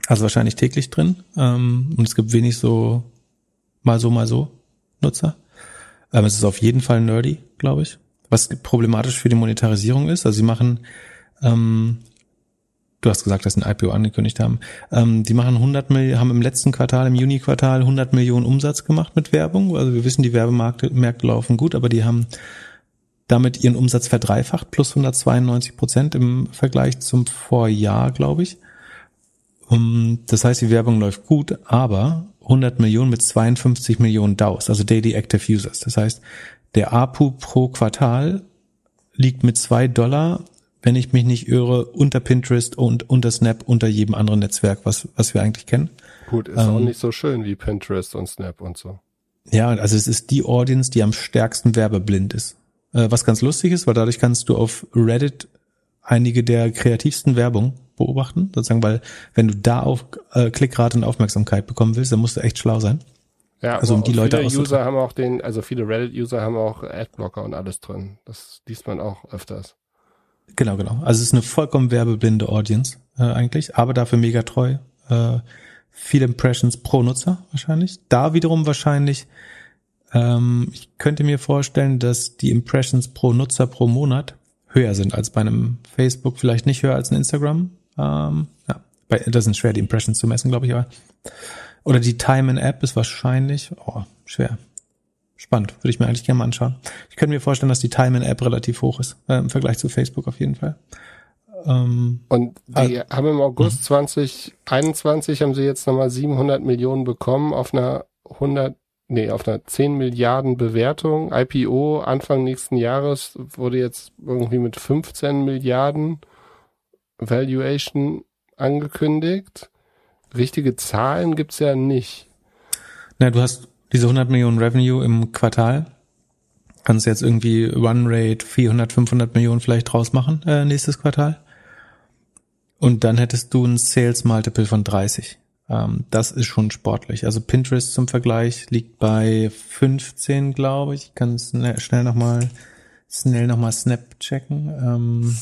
Also wahrscheinlich täglich drin. Ähm, und es gibt wenig so mal so, mal so Nutzer. Ähm, es ist auf jeden Fall nerdy, glaube ich. Was problematisch für die Monetarisierung ist. Also sie machen, ähm, du hast gesagt, dass sie ein IPO angekündigt haben. Ähm, die machen 100 Millionen, haben im letzten Quartal, im Juni-Quartal 100 Millionen Umsatz gemacht mit Werbung. Also wir wissen, die Werbemärkte Märkte laufen gut, aber die haben damit ihren Umsatz verdreifacht, plus 192 Prozent im Vergleich zum Vorjahr, glaube ich. Das heißt, die Werbung läuft gut, aber 100 Millionen mit 52 Millionen DAUs, also Daily Active Users. Das heißt, der APU pro Quartal liegt mit zwei Dollar, wenn ich mich nicht irre, unter Pinterest und unter Snap, unter jedem anderen Netzwerk, was, was wir eigentlich kennen. Gut, ist ähm, auch nicht so schön wie Pinterest und Snap und so. Ja, also es ist die Audience, die am stärksten werbeblind ist. Äh, was ganz lustig ist, weil dadurch kannst du auf Reddit einige der kreativsten Werbung beobachten, sozusagen, weil wenn du da auf äh, Klickrate und Aufmerksamkeit bekommen willst, dann musst du echt schlau sein. Ja, also um die Leute viele User haben auch den, also viele Reddit-User haben auch Adblocker und alles drin. Das liest man auch öfters. Genau, genau. Also es ist eine vollkommen werbeblinde Audience äh, eigentlich, aber dafür mega treu. Äh, viele Impressions pro Nutzer wahrscheinlich. Da wiederum wahrscheinlich ähm, ich könnte mir vorstellen, dass die Impressions pro Nutzer pro Monat höher sind als bei einem Facebook, vielleicht nicht höher als ein Instagram. Ähm, ja, bei, das sind schwer, die Impressions zu messen, glaube ich, aber. Oder die Time in App ist wahrscheinlich, oh, schwer. Spannend, würde ich mir eigentlich gerne mal anschauen. Ich könnte mir vorstellen, dass die Time in App relativ hoch ist, äh, im Vergleich zu Facebook auf jeden Fall. Ähm, Und die äh, haben im August 2021 mhm. haben sie jetzt nochmal 700 Millionen bekommen auf einer 100 nee, auf einer 10 Milliarden Bewertung. IPO Anfang nächsten Jahres wurde jetzt irgendwie mit 15 Milliarden Valuation angekündigt. Richtige Zahlen gibt's ja nicht. Na, du hast diese 100 Millionen Revenue im Quartal. Kannst jetzt irgendwie Run Rate 400, 500 Millionen vielleicht draus machen äh, nächstes Quartal. Und dann hättest du ein Sales Multiple von 30. Ähm, das ist schon sportlich. Also Pinterest zum Vergleich liegt bei 15, glaube ich. Ich kann schnell, nochmal schnell noch mal Snap checken, ähm,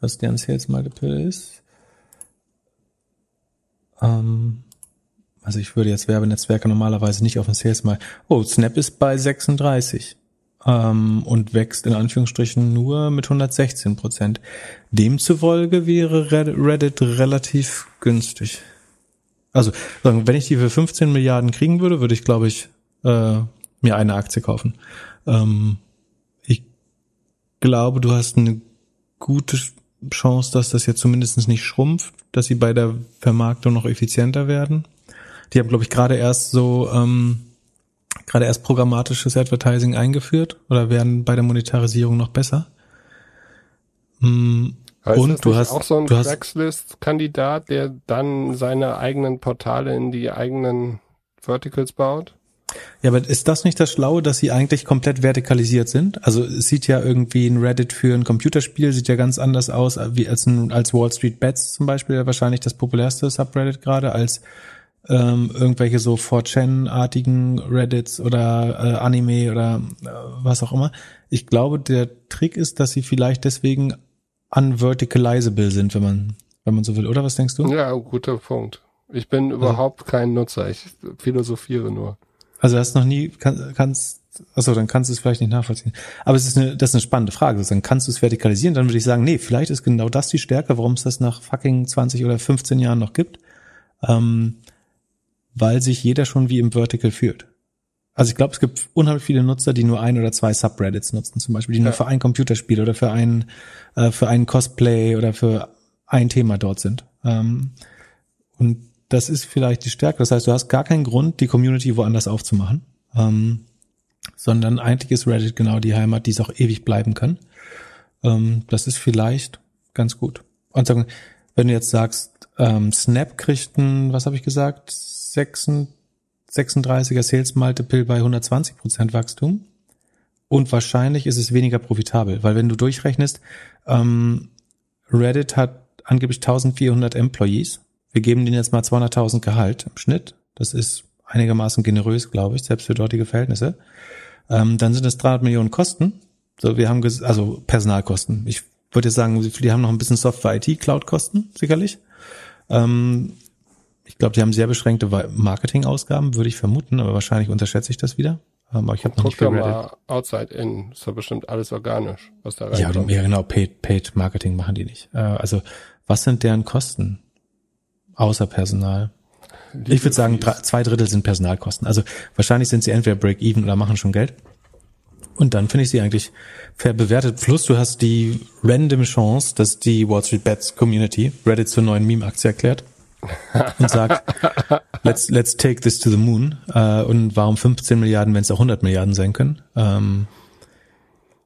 was deren Sales Multiple ist. Ähm, also ich würde jetzt Werbenetzwerke normalerweise nicht auf den Sales mal. Oh, Snap ist bei 36 ähm, und wächst in Anführungsstrichen nur mit 116 Prozent. Demzufolge wäre Reddit relativ günstig. Also, wenn ich die für 15 Milliarden kriegen würde, würde ich, glaube ich, äh, mir eine Aktie kaufen. Ähm, ich glaube, du hast eine gute Chance, dass das jetzt zumindest nicht schrumpft, dass sie bei der Vermarktung noch effizienter werden. Die haben, glaube ich, gerade erst so ähm, gerade erst programmatisches Advertising eingeführt oder werden bei der Monetarisierung noch besser. Mm, Heißt und du hast auch so ein Craigslist-Kandidat, der dann seine eigenen Portale in die eigenen Verticals baut? Ja, aber ist das nicht das Schlaue, dass sie eigentlich komplett vertikalisiert sind? Also es sieht ja irgendwie ein Reddit für ein Computerspiel sieht ja ganz anders aus wie als ein, als Wall Street Bets zum Beispiel, ja wahrscheinlich das populärste Subreddit gerade als ähm, irgendwelche so 4chan-artigen Reddits oder äh, Anime oder äh, was auch immer. Ich glaube, der Trick ist, dass sie vielleicht deswegen unverticalizable sind, wenn man, wenn man so will, oder was denkst du? Ja, guter Punkt. Ich bin also, überhaupt kein Nutzer, ich philosophiere nur. Also hast noch nie, kann, kannst, also dann kannst du es vielleicht nicht nachvollziehen. Aber es ist eine, das ist eine spannende Frage. Dann kannst du es vertikalisieren, dann würde ich sagen, nee, vielleicht ist genau das die Stärke, warum es das nach fucking 20 oder 15 Jahren noch gibt. Ähm, weil sich jeder schon wie im Vertical fühlt. Also ich glaube, es gibt unheimlich viele Nutzer, die nur ein oder zwei Subreddits nutzen, zum Beispiel, die ja. nur für ein Computerspiel oder für ein äh, für ein Cosplay oder für ein Thema dort sind. Ähm, und das ist vielleicht die Stärke. Das heißt, du hast gar keinen Grund, die Community woanders aufzumachen, ähm, sondern eigentlich ist Reddit genau die Heimat, die es auch ewig bleiben kann. Ähm, das ist vielleicht ganz gut. Und sagen, wenn du jetzt sagst, ähm, Snap kriegt ein, was habe ich gesagt, 26 36er Sales Multiple bei 120 Prozent Wachstum. Und wahrscheinlich ist es weniger profitabel, weil wenn du durchrechnest, ähm, Reddit hat angeblich 1400 Employees. Wir geben denen jetzt mal 200.000 Gehalt im Schnitt. Das ist einigermaßen generös, glaube ich, selbst für dortige Verhältnisse. Ähm, dann sind es 300 Millionen Kosten. So, wir haben also Personalkosten. Ich würde sagen, die haben noch ein bisschen Software-IT, Cloud-Kosten sicherlich. Ähm, Ich glaube, die haben sehr beschränkte Marketingausgaben, würde ich vermuten, aber wahrscheinlich unterschätze ich das wieder. Ähm, aber ich habe noch Guck nicht viel mal Outside In. Ist doch bestimmt alles organisch, was da Ja, reinkommt. die, ja, genau, Paid, Paid Marketing machen die nicht. Äh, also, was sind deren Kosten? Außer Personal. Ich würde sagen, drei, zwei Drittel sind Personalkosten. Also wahrscheinlich sind sie entweder Break-Even oder machen schon Geld. Und dann finde ich sie eigentlich fair bewertet. Plus du hast die random Chance, dass die Wall Street Bets Community Reddit zur neuen Meme-Aktie erklärt und sagt, let's, let's take this to the moon. Äh, und warum 15 Milliarden, wenn es auch 100 Milliarden sein können? Ähm,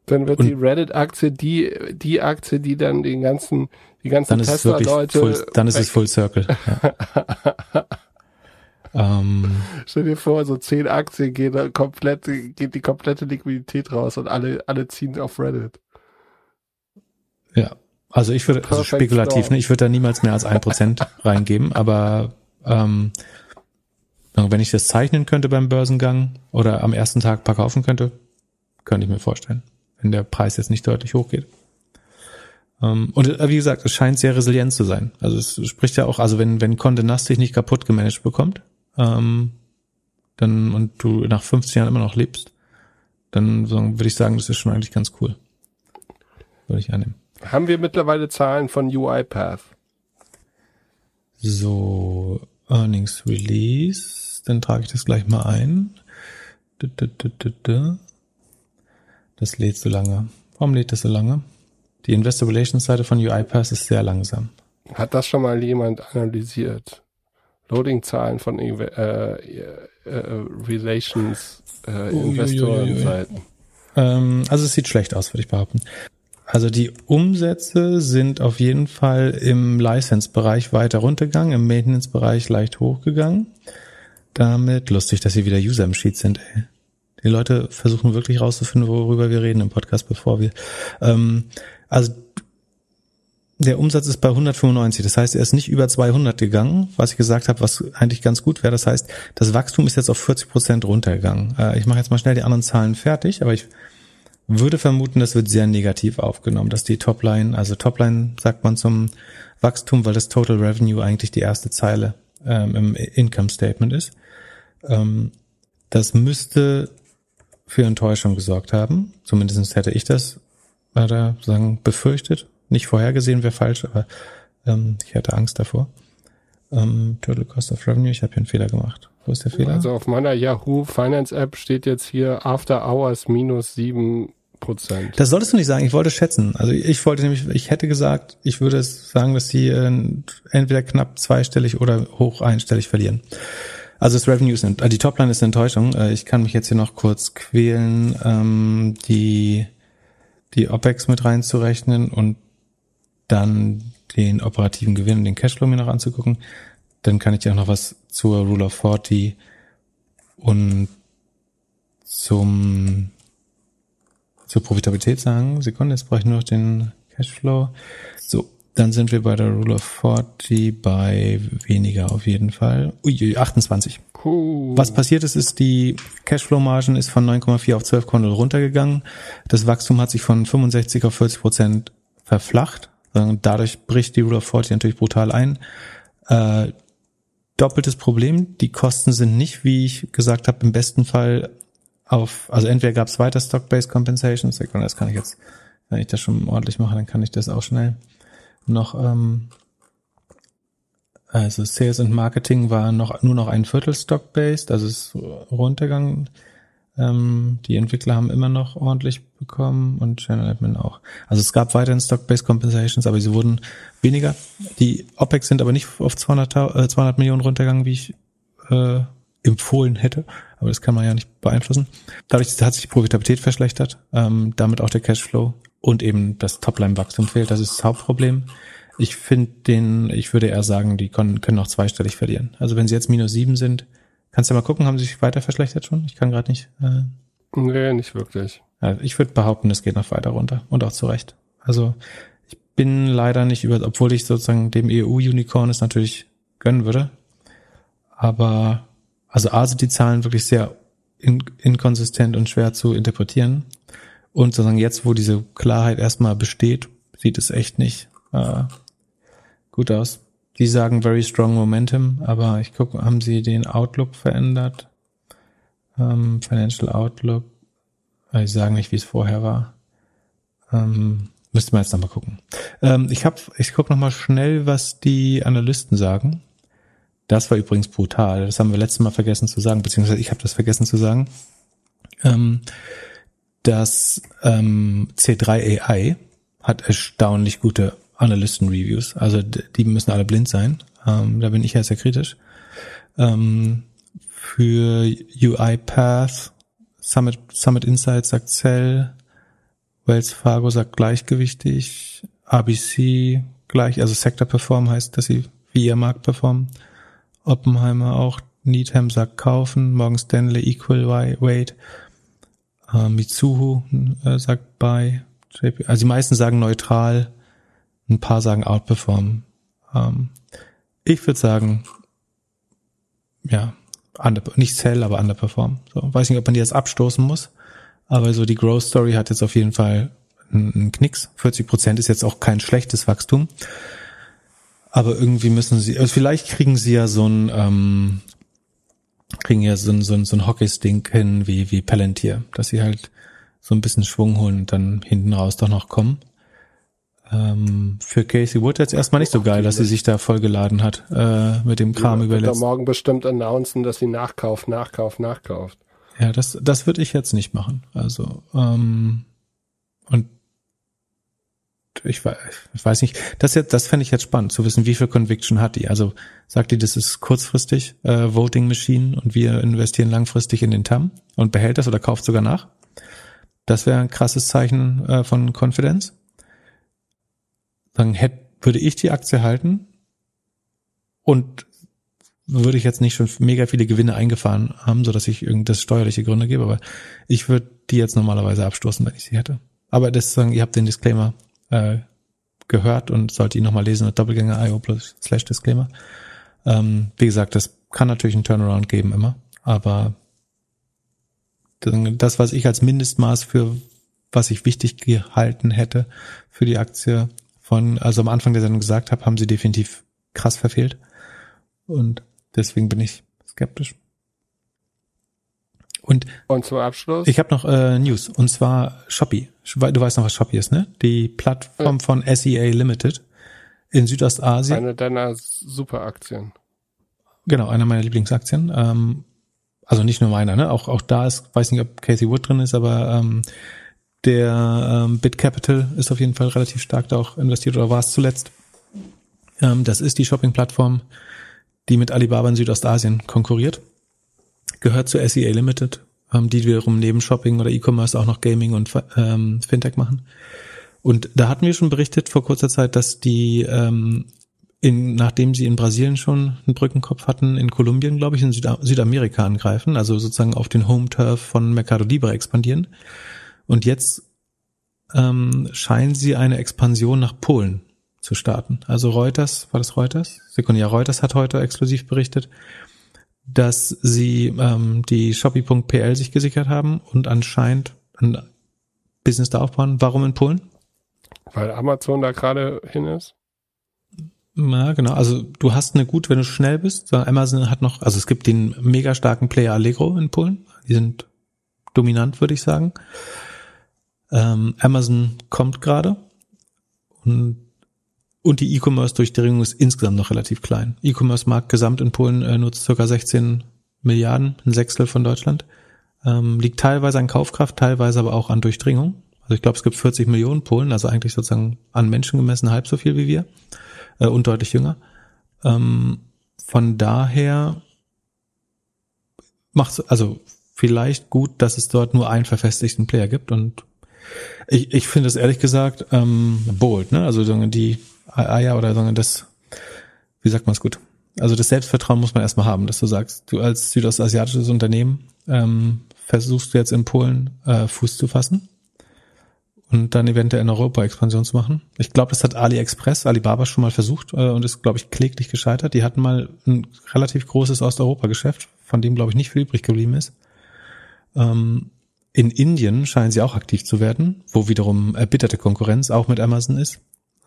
Dann wird Und- die Reddit-Aktie die, die Aktie, die dann den ganzen, die ganzen dann ist es wirklich Tesla-Leute. dann ist es Full Circle. Ja. ähm, Stell dir vor, so zehn Aktien gehen komplett, geht die komplette Liquidität raus und alle, alle ziehen auf Reddit. Ja, also ich würde, also spekulativ, ne, ich würde da niemals mehr als ein Prozent reingeben, aber ähm, wenn ich das zeichnen könnte beim Börsengang oder am ersten Tag paar kaufen könnte, könnte ich mir vorstellen, wenn der Preis jetzt nicht deutlich hochgeht. Ähm, und äh, wie gesagt, es scheint sehr resilient zu sein. Also es spricht ja auch, also wenn, wenn Condé Nast dich nicht kaputt gemanagt bekommt, ähm, dann und du nach 15 Jahren immer noch lebst, dann würde ich sagen, das ist schon eigentlich ganz cool. Würde ich annehmen. Haben wir mittlerweile Zahlen von UiPath? So, Earnings Release. Dann trage ich das gleich mal ein. Das lädt so lange. Warum lädt das so lange? Die Investor Relations Seite von UiPath ist sehr langsam. Hat das schon mal jemand analysiert? Loading-Zahlen von äh, äh, äh, Relations äh. Investorenseiten. Ähm, also es sieht schlecht aus, würde ich behaupten. Also die Umsätze sind auf jeden Fall im License-Bereich weiter runtergegangen, im Maintenance-Bereich leicht hochgegangen. Damit lustig, dass hier wieder User im Sheet sind. Ey. Die Leute versuchen wirklich rauszufinden, worüber wir reden im Podcast, bevor wir. Ähm, also der Umsatz ist bei 195, das heißt, er ist nicht über 200 gegangen, was ich gesagt habe, was eigentlich ganz gut wäre. Das heißt, das Wachstum ist jetzt auf 40 Prozent runtergegangen. Äh, ich mache jetzt mal schnell die anderen Zahlen fertig, aber ich würde vermuten, das wird sehr negativ aufgenommen, dass die Topline, also Topline sagt man zum Wachstum, weil das Total Revenue eigentlich die erste Zeile ähm, im Income Statement ist. Ähm, das müsste für Enttäuschung gesorgt haben. Zumindest hätte ich das äh, da sagen befürchtet. Nicht vorhergesehen wäre falsch, aber ähm, ich hatte Angst davor. Ähm, Total Cost of Revenue, ich habe hier einen Fehler gemacht. Wo ist der Fehler? Also auf meiner Yahoo Finance App steht jetzt hier After Hours minus sieben Prozent. Das solltest du nicht sagen, ich wollte schätzen. Also ich wollte nämlich, ich hätte gesagt, ich würde sagen, dass sie äh, entweder knapp zweistellig oder hoch einstellig verlieren. Also das Revenue ent- äh, die Topline ist eine Enttäuschung. Äh, Ich kann mich jetzt hier noch kurz quälen, ähm, die, die OPEX mit reinzurechnen und dann den operativen Gewinn und den Cashflow mir noch anzugucken. Dann kann ich dir auch noch was zur Rule of 40 und zum zur Profitabilität sagen. Sekunde, jetzt brauche ich nur noch den Cashflow. So, dann sind wir bei der Rule of 40 bei weniger auf jeden Fall. Ui, 28. Cool. Was passiert ist, ist die Cashflow-Margen ist von 9,4 auf 12,0 runtergegangen. Das Wachstum hat sich von 65 auf 40 Prozent verflacht. Dadurch bricht die Rule of 40 natürlich brutal ein. Äh, doppeltes Problem, die Kosten sind nicht, wie ich gesagt habe, im besten Fall auf, also entweder gab es weiter Stock-Based Compensations, das kann ich jetzt, wenn ich das schon ordentlich mache, dann kann ich das auch schnell noch, ähm, also Sales und Marketing war noch nur noch ein Viertel Stock-Based, also ist runtergegangen. Ähm, die Entwickler haben immer noch ordentlich bekommen und Channel Admin auch. Also es gab weiterhin Stock-Based Compensations, aber sie wurden weniger. Die OPEX sind aber nicht auf 200, äh, 200 Millionen runtergegangen, wie ich äh, empfohlen hätte. Aber das kann man ja nicht beeinflussen. Dadurch hat sich die Profitabilität verschlechtert, ähm, damit auch der Cashflow und eben das Topline-Wachstum fehlt. Das ist das Hauptproblem. Ich finde den, ich würde eher sagen, die können, können auch zweistellig verlieren. Also wenn sie jetzt minus sieben sind, kannst du mal gucken, haben sie sich weiter verschlechtert schon? Ich kann gerade nicht. Äh, Nee, nicht wirklich. ja, ich würde behaupten, es geht noch weiter runter und auch zu Recht. Also ich bin leider nicht über, obwohl ich sozusagen dem EU-Unicorn es natürlich gönnen würde. Aber also A sind die Zahlen wirklich sehr in, inkonsistent und schwer zu interpretieren. Und sozusagen jetzt, wo diese Klarheit erstmal besteht, sieht es echt nicht äh, gut aus. die sagen very strong momentum, aber ich gucke, haben sie den Outlook verändert? Ähm, Financial Outlook. Ich sagen nicht, wie es vorher war. Ähm, müsste man jetzt nochmal gucken. Ähm, ich hab, ich gucke nochmal schnell, was die Analysten sagen. Das war übrigens brutal. Das haben wir letztes Mal vergessen zu sagen, beziehungsweise ich habe das vergessen zu sagen. Ähm, das ähm, C3 AI hat erstaunlich gute Analysten-Reviews. Also die müssen alle blind sein. Ähm, da bin ich ja sehr kritisch. Ähm, für UiPath, Summit, Summit Insights sagt Cell, Wells Fargo sagt gleichgewichtig, ABC gleich, also Sector Perform heißt, dass sie wie ihr Markt performen. Oppenheimer auch, Needham sagt kaufen, Morgan Stanley Equal Weight, äh, Mitsuhu äh, sagt buy, JP, also die meisten sagen neutral, ein paar sagen outperform. Ähm, ich würde sagen, ja, under, nicht sell, aber underperform. So, weiß nicht, ob man die jetzt abstoßen muss, aber so die Growth Story hat jetzt auf jeden Fall einen Knicks. 40 Prozent ist jetzt auch kein schlechtes Wachstum. Aber irgendwie müssen sie, also vielleicht kriegen sie ja so ein, ähm, kriegen ja so ein, so ein, so ein Hockey-Stink hin wie, wie Palantir, dass sie halt so ein bisschen Schwung holen und dann hinten raus doch noch kommen. Ähm, für Casey Wood jetzt erstmal nicht so geil, dass sie sich da vollgeladen hat äh, mit dem Kram ja, überletzt. morgen bestimmt announcen, dass sie nachkauft, nachkauft, nachkauft. Ja, das, das würde ich jetzt nicht machen. Also, ähm, und ich weiß, ich weiß nicht, das jetzt, das fände ich jetzt spannend, zu wissen, wie viel Conviction hat die. Also sagt die, das ist kurzfristig äh, Voting Machine und wir investieren langfristig in den TAM und behält das oder kauft sogar nach. Das wäre ein krasses Zeichen äh, von Konfidenz. Dann hätte, würde ich die Aktie halten und würde ich jetzt nicht schon mega viele Gewinne eingefahren haben, so dass ich irgenddas steuerliche Gründe gebe, aber ich würde die jetzt normalerweise abstoßen, wenn ich sie hätte. Aber das sagen, ihr habt den Disclaimer äh, gehört und sollte ihn nochmal lesen Doppelgänger.io plus slash Disclaimer. Ähm, wie gesagt, das kann natürlich einen Turnaround geben immer, aber das, was ich als Mindestmaß für was ich wichtig gehalten hätte für die Aktie von, also am Anfang der Sendung gesagt habe, haben sie definitiv krass verfehlt. Und deswegen bin ich skeptisch. Und, und zum Abschluss? Ich habe noch äh, News und zwar Shopee. Du weißt noch, was Shopee ist, ne? Die Plattform von SEA Limited in Südostasien. Eine deiner Superaktien. Genau, einer meiner Lieblingsaktien. Ähm, also nicht nur meiner, ne? Auch auch da ist, weiß nicht, ob Casey Wood drin ist, aber ähm, der ähm, Bit Capital ist auf jeden Fall relativ stark da auch investiert oder war es zuletzt. Ähm, das ist die Shopping-Plattform, die mit Alibaba in Südostasien konkurriert gehört zu SEA Limited, ähm, die wiederum neben Shopping oder E-Commerce auch noch Gaming und ähm, Fintech machen. Und da hatten wir schon berichtet vor kurzer Zeit, dass die, ähm, in, nachdem sie in Brasilien schon einen Brückenkopf hatten, in Kolumbien, glaube ich, in Süda Südamerika angreifen, also sozusagen auf den Home-Turf von Mercado Libre expandieren. Und jetzt ähm, scheinen sie eine Expansion nach Polen zu starten. Also Reuters, war das Reuters? Sekunde, ja, Reuters hat heute exklusiv berichtet, dass sie ähm, die Shopee.pl sich gesichert haben und anscheinend ein Business da aufbauen. Warum in Polen? Weil Amazon da gerade hin ist. Ja, genau. Also du hast eine gut, wenn du schnell bist. Amazon hat noch, also es gibt den mega starken Player Allegro in Polen. Die sind dominant, würde ich sagen. Ähm, Amazon kommt gerade und und die E-Commerce-Durchdringung ist insgesamt noch relativ klein. E-Commerce-Markt gesamt in Polen äh, nutzt circa 16 Milliarden, ein Sechstel von Deutschland. Ähm, liegt teilweise an Kaufkraft, teilweise aber auch an Durchdringung. Also ich glaube, es gibt 40 Millionen Polen, also eigentlich sozusagen an Menschen gemessen halb so viel wie wir äh, und deutlich jünger. Ähm, von daher macht also vielleicht gut, dass es dort nur einen verfestigten Player gibt und ich, ich finde es ehrlich gesagt ähm, bold, ne? Also die Eier oder sondern das, wie sagt man es gut? Also das Selbstvertrauen muss man erstmal haben, dass du sagst, du als südostasiatisches Unternehmen ähm, versuchst du jetzt in Polen äh, Fuß zu fassen und dann eventuell in Europa Expansion zu machen. Ich glaube, das hat AliExpress, Alibaba schon mal versucht äh, und ist, glaube ich, kläglich gescheitert. Die hatten mal ein relativ großes Osteuropa-Geschäft, von dem, glaube ich, nicht viel übrig geblieben ist. Ähm, in Indien scheinen sie auch aktiv zu werden, wo wiederum erbitterte Konkurrenz auch mit Amazon ist.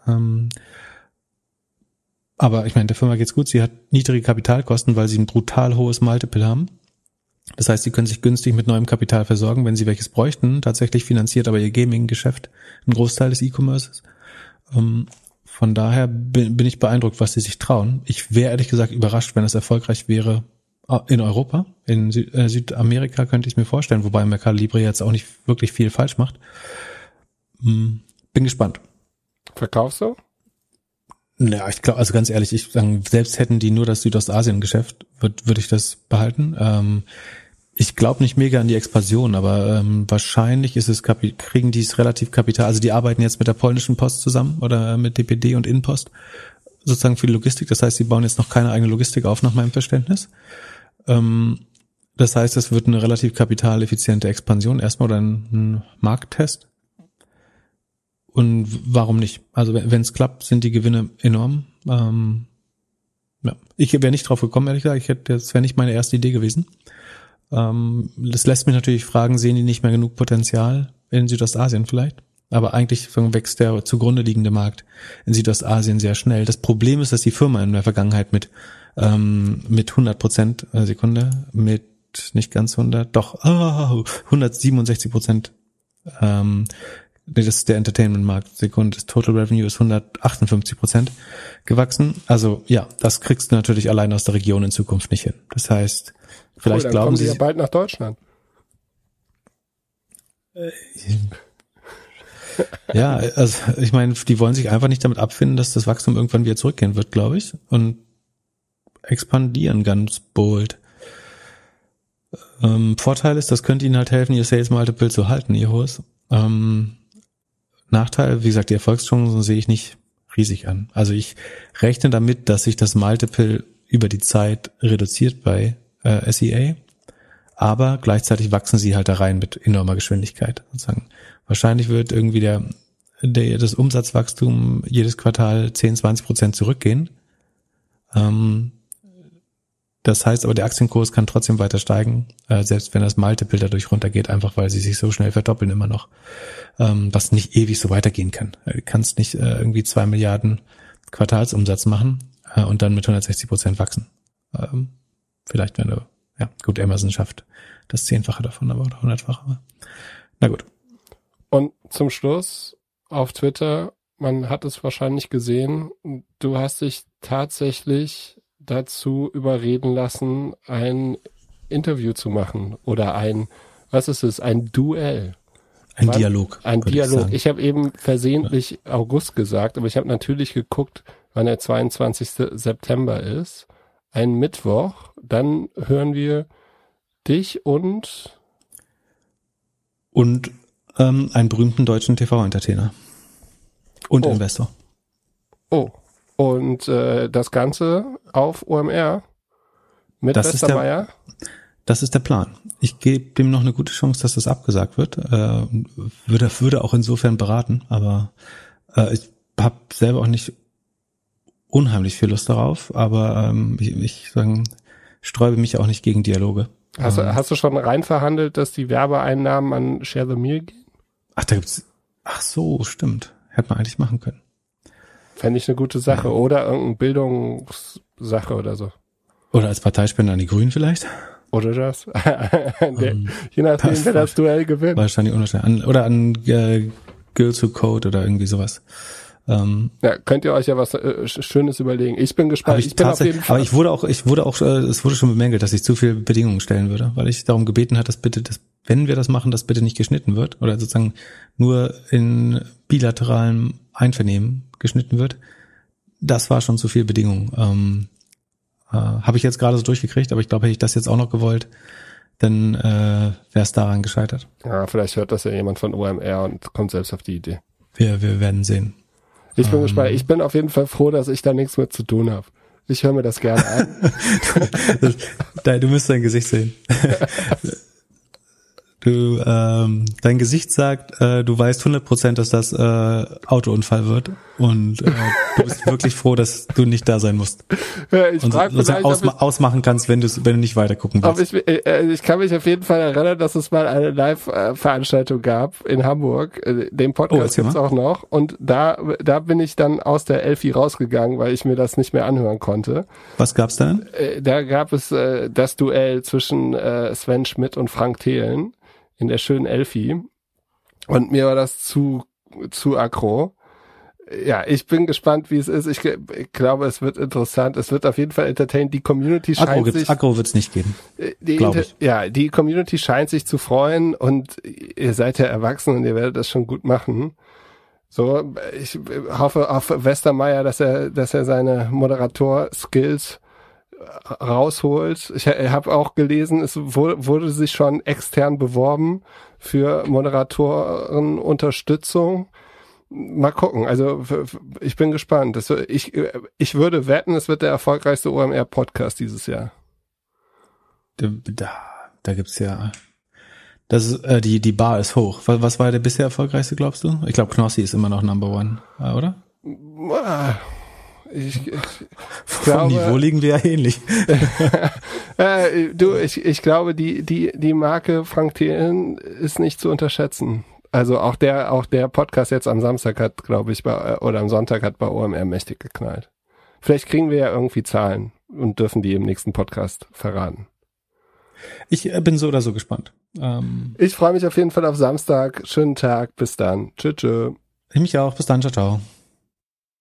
Ähm, aber ich meine, der Firma geht's gut. Sie hat niedrige Kapitalkosten, weil sie ein brutal hohes Multiple haben. Das heißt, sie können sich günstig mit neuem Kapital versorgen, wenn sie welches bräuchten. Tatsächlich finanziert aber ihr Gaming-Geschäft einen Großteil des E-Commerces. Ähm, von daher bin, bin, ich beeindruckt, was sie sich trauen. Ich wäre ehrlich gesagt überrascht, wenn es erfolgreich wäre ah, in Europa. In Süd äh, Südamerika könnte ich es mir vorstellen, wobei Mercado Libre jetzt auch nicht wirklich viel falsch macht. Hm, bin gespannt. Verkaufst du? Ja, ich glaube, also ganz ehrlich, ich sagen, selbst hätten die nur das Südostasien-Geschäft, würde würd ich das behalten. Ähm, ich glaube nicht mega an die Expansion, aber ähm, wahrscheinlich ist es kriegen die es relativ kapital. Also die arbeiten jetzt mit der polnischen Post zusammen oder mit DPD und Innenpost sozusagen für die Logistik. Das heißt, sie bauen jetzt noch keine eigene Logistik auf, nach meinem Verständnis. Ähm, das heißt, es wird eine relativ kapitaleffiziente Expansion erstmal oder ein, ein Markttest. Und warum nicht? Also wenn es klappt, sind die Gewinne enorm. Ähm, ja. Ich wäre nicht drauf gekommen, ehrlich gesagt. Ich hätte, das wäre nicht meine erste Idee gewesen. Ähm, das lässt mich natürlich fragen, sehen die nicht mehr genug Potenzial in Südostasien vielleicht? Aber eigentlich wächst der zugrunde liegende Markt in Südostasien sehr schnell. Das Problem ist, dass die Firma in der Vergangenheit mit, ähm, mit 100 Prozent, äh, Sekunde, mit nicht ganz 100, doch, oh, 167 Prozent ähm, nee, das ist der Entertainment-Markt. Sekunde, das Total Revenue ist 158 Prozent gewachsen. Also ja, das kriegst du natürlich allein aus der Region in Zukunft nicht hin. Das heißt, vielleicht cool, glauben kommen sie ja bald nach Deutschland. ja, also ich meine, die wollen sich einfach nicht damit abfinden, dass das Wachstum irgendwann wieder zurückgehen wird, glaube ich, und expandieren ganz bold. Ähm, Vorteil ist, das könnte ihnen halt helfen, ihr Sales Multiple zu halten, ihr hohes. Ähm, Nachteil, wie gesagt, die Erfolgschancen sehe ich nicht riesig an. Also ich rechne damit, dass sich das Multiple über die Zeit reduziert bei äh, SEA, aber gleichzeitig wachsen sie halt da rein mit enormer Geschwindigkeit. Sozusagen. Wahrscheinlich wird irgendwie der, der das Umsatzwachstum jedes Quartal 10, 20 Prozent zurückgehen. Ähm, das heißt aber, der Aktienkurs kann trotzdem weiter steigen, äh, selbst wenn das Multiple dadurch runtergeht, einfach weil sie sich so schnell verdoppeln immer noch, ähm, was nicht ewig so weitergehen kann. Äh, du kannst nicht äh, irgendwie zwei Milliarden Quartalsumsatz machen äh, und dann mit 160 Prozent wachsen. Ähm, vielleicht, wenn du, ja, gut, Amazon schafft das Zehnfache davon, aber oder Hundertfache. Na gut. Und zum Schluss auf Twitter, man hat es wahrscheinlich gesehen, du hast dich tatsächlich dazu überreden lassen, ein Interview zu machen oder ein, was ist es, ein Duell. Ein Wann? Dialog. Ein Dialog. Ich, ich habe eben versehentlich ja. August gesagt, aber ich habe natürlich geguckt, wann der 22. September ist. Ein Mittwoch. Dann hören wir dich und und ähm, einen berühmten deutschen TV-Entertainer und oh. Investor. Oh, und äh, das Ganze auf OMR mit das Westermeier. Ist der, das ist der Plan. Ich gebe dem noch eine gute Chance, dass das abgesagt wird. Äh, würde, würde auch insofern beraten, aber äh, ich habe selber auch nicht unheimlich viel Lust darauf, aber ähm, ich, ich sagen, sträube mich auch nicht gegen Dialoge. Hast, ähm, hast du schon rein verhandelt, dass die Werbeeinnahmen an Share the Meal gehen? Ach, da gibt's. Ach so, stimmt. Hätte man eigentlich machen können. Fände ich eine gute Sache. Ja. Oder irgendeine Bildungssache oder so. Oder als Parteispender an die Grünen vielleicht? Oder das. Um, ähm, je nachdem, wer das Duell gewinnt. Wahrscheinlich unwahrscheinlich. Oder an äh, Girls Who Code oder irgendwie sowas. Ähm, ja, könnt ihr euch ja was äh, Schönes überlegen. Ich bin gespannt. Ich, ich bin auf jeden Fall. Aber ich wurde auch, ich wurde auch, äh, es wurde schon bemängelt, dass ich zu viele Bedingungen stellen würde, weil ich darum gebeten hat, dass bitte, dass, wenn wir das machen, dass bitte nicht geschnitten wird oder sozusagen nur in bilateralem Einvernehmen geschnitten wird. Das war schon zu viel Bedingung. Ähm, äh, Habe ich jetzt gerade so durchgekriegt, aber ich glaube, hätte ich das jetzt auch noch gewollt, dann äh, wäre es daran gescheitert. Ja, vielleicht hört das ja jemand von OMR und kommt selbst auf die Idee. Wir, wir werden sehen. Ich bin ähm, gespannt. Ich bin auf jeden Fall froh, dass ich da nichts mit zu tun habe. Ich höre mir das gerne an. du, du müsst dein Gesicht sehen. Du, ähm, dein Gesicht sagt, äh, du weißt 100%, dass das äh, Autounfall wird und äh, du bist wirklich froh, dass du nicht da sein musst. Ja, ich Und frag vielleicht, ob ausma ausmachen kannst, wenn du wenn du nicht weiter gucken ich, willst. ich, äh, ich kann mich auf jeden Fall erinnern, dass es mal eine Live-Veranstaltung gab in Hamburg. Äh, Den Oh, Podcast erzähl gibt's mal. auch noch. Und da, da bin ich dann aus der Elfi rausgegangen, weil ich mir das nicht mehr anhören konnte. Was gab's da denn? Äh, Da gab es äh, das Duell zwischen äh, Sven Schmidt und Frank Thelen in der schönen Elfi. Und mir war das zu, zu aggro. Ja, ich bin gespannt, wie es ist. Ich, ich glaube, es wird interessant. Es wird auf jeden Fall entertained. Die Community scheint gibt's, sich, Agro wird's nicht geben. äh, die, glaub Inter- ich. ja, die Community scheint sich zu freuen und ihr seid ja erwachsen und ihr werdet das schon gut machen. So, ich hoffe auf Westermeier, dass er, dass er seine Moderator-Skills rausholt. Ich habe auch gelesen, es wurde, wurde sich schon extern beworben für Moderatorenunterstützung. Mal gucken. Also ich bin gespannt. Das, ich, ich würde wetten, es wird der erfolgreichste OMR-Podcast dieses Jahr. Da, da, gibt's ja. Das ist, äh, die, die Bar ist hoch. Was, was war der bisher erfolgreichste, glaubst du? Ich glaube, Knossi ist immer noch Number One, äh, oder? Ah, Ich, ich, Vom glaube- Niveau liegen wir ja ähnlich. äh, du, ich, ich glaube, die, die, die Marke Frank Thelen ist nicht zu unterschätzen. Also auch der, auch der Podcast jetzt am Samstag hat, glaube ich, bei, oder am Sonntag hat bei OMR mächtig geknallt. Vielleicht kriegen wir ja irgendwie Zahlen und dürfen die im nächsten Podcast verraten. Ich äh, bin so oder so gespannt. Ähm, Ich freue mich auf jeden Fall auf Samstag. Schönen Tag. Bis dann. Tschüss. tschüss. ich mich auch. Bis dann. Ciao, ciao.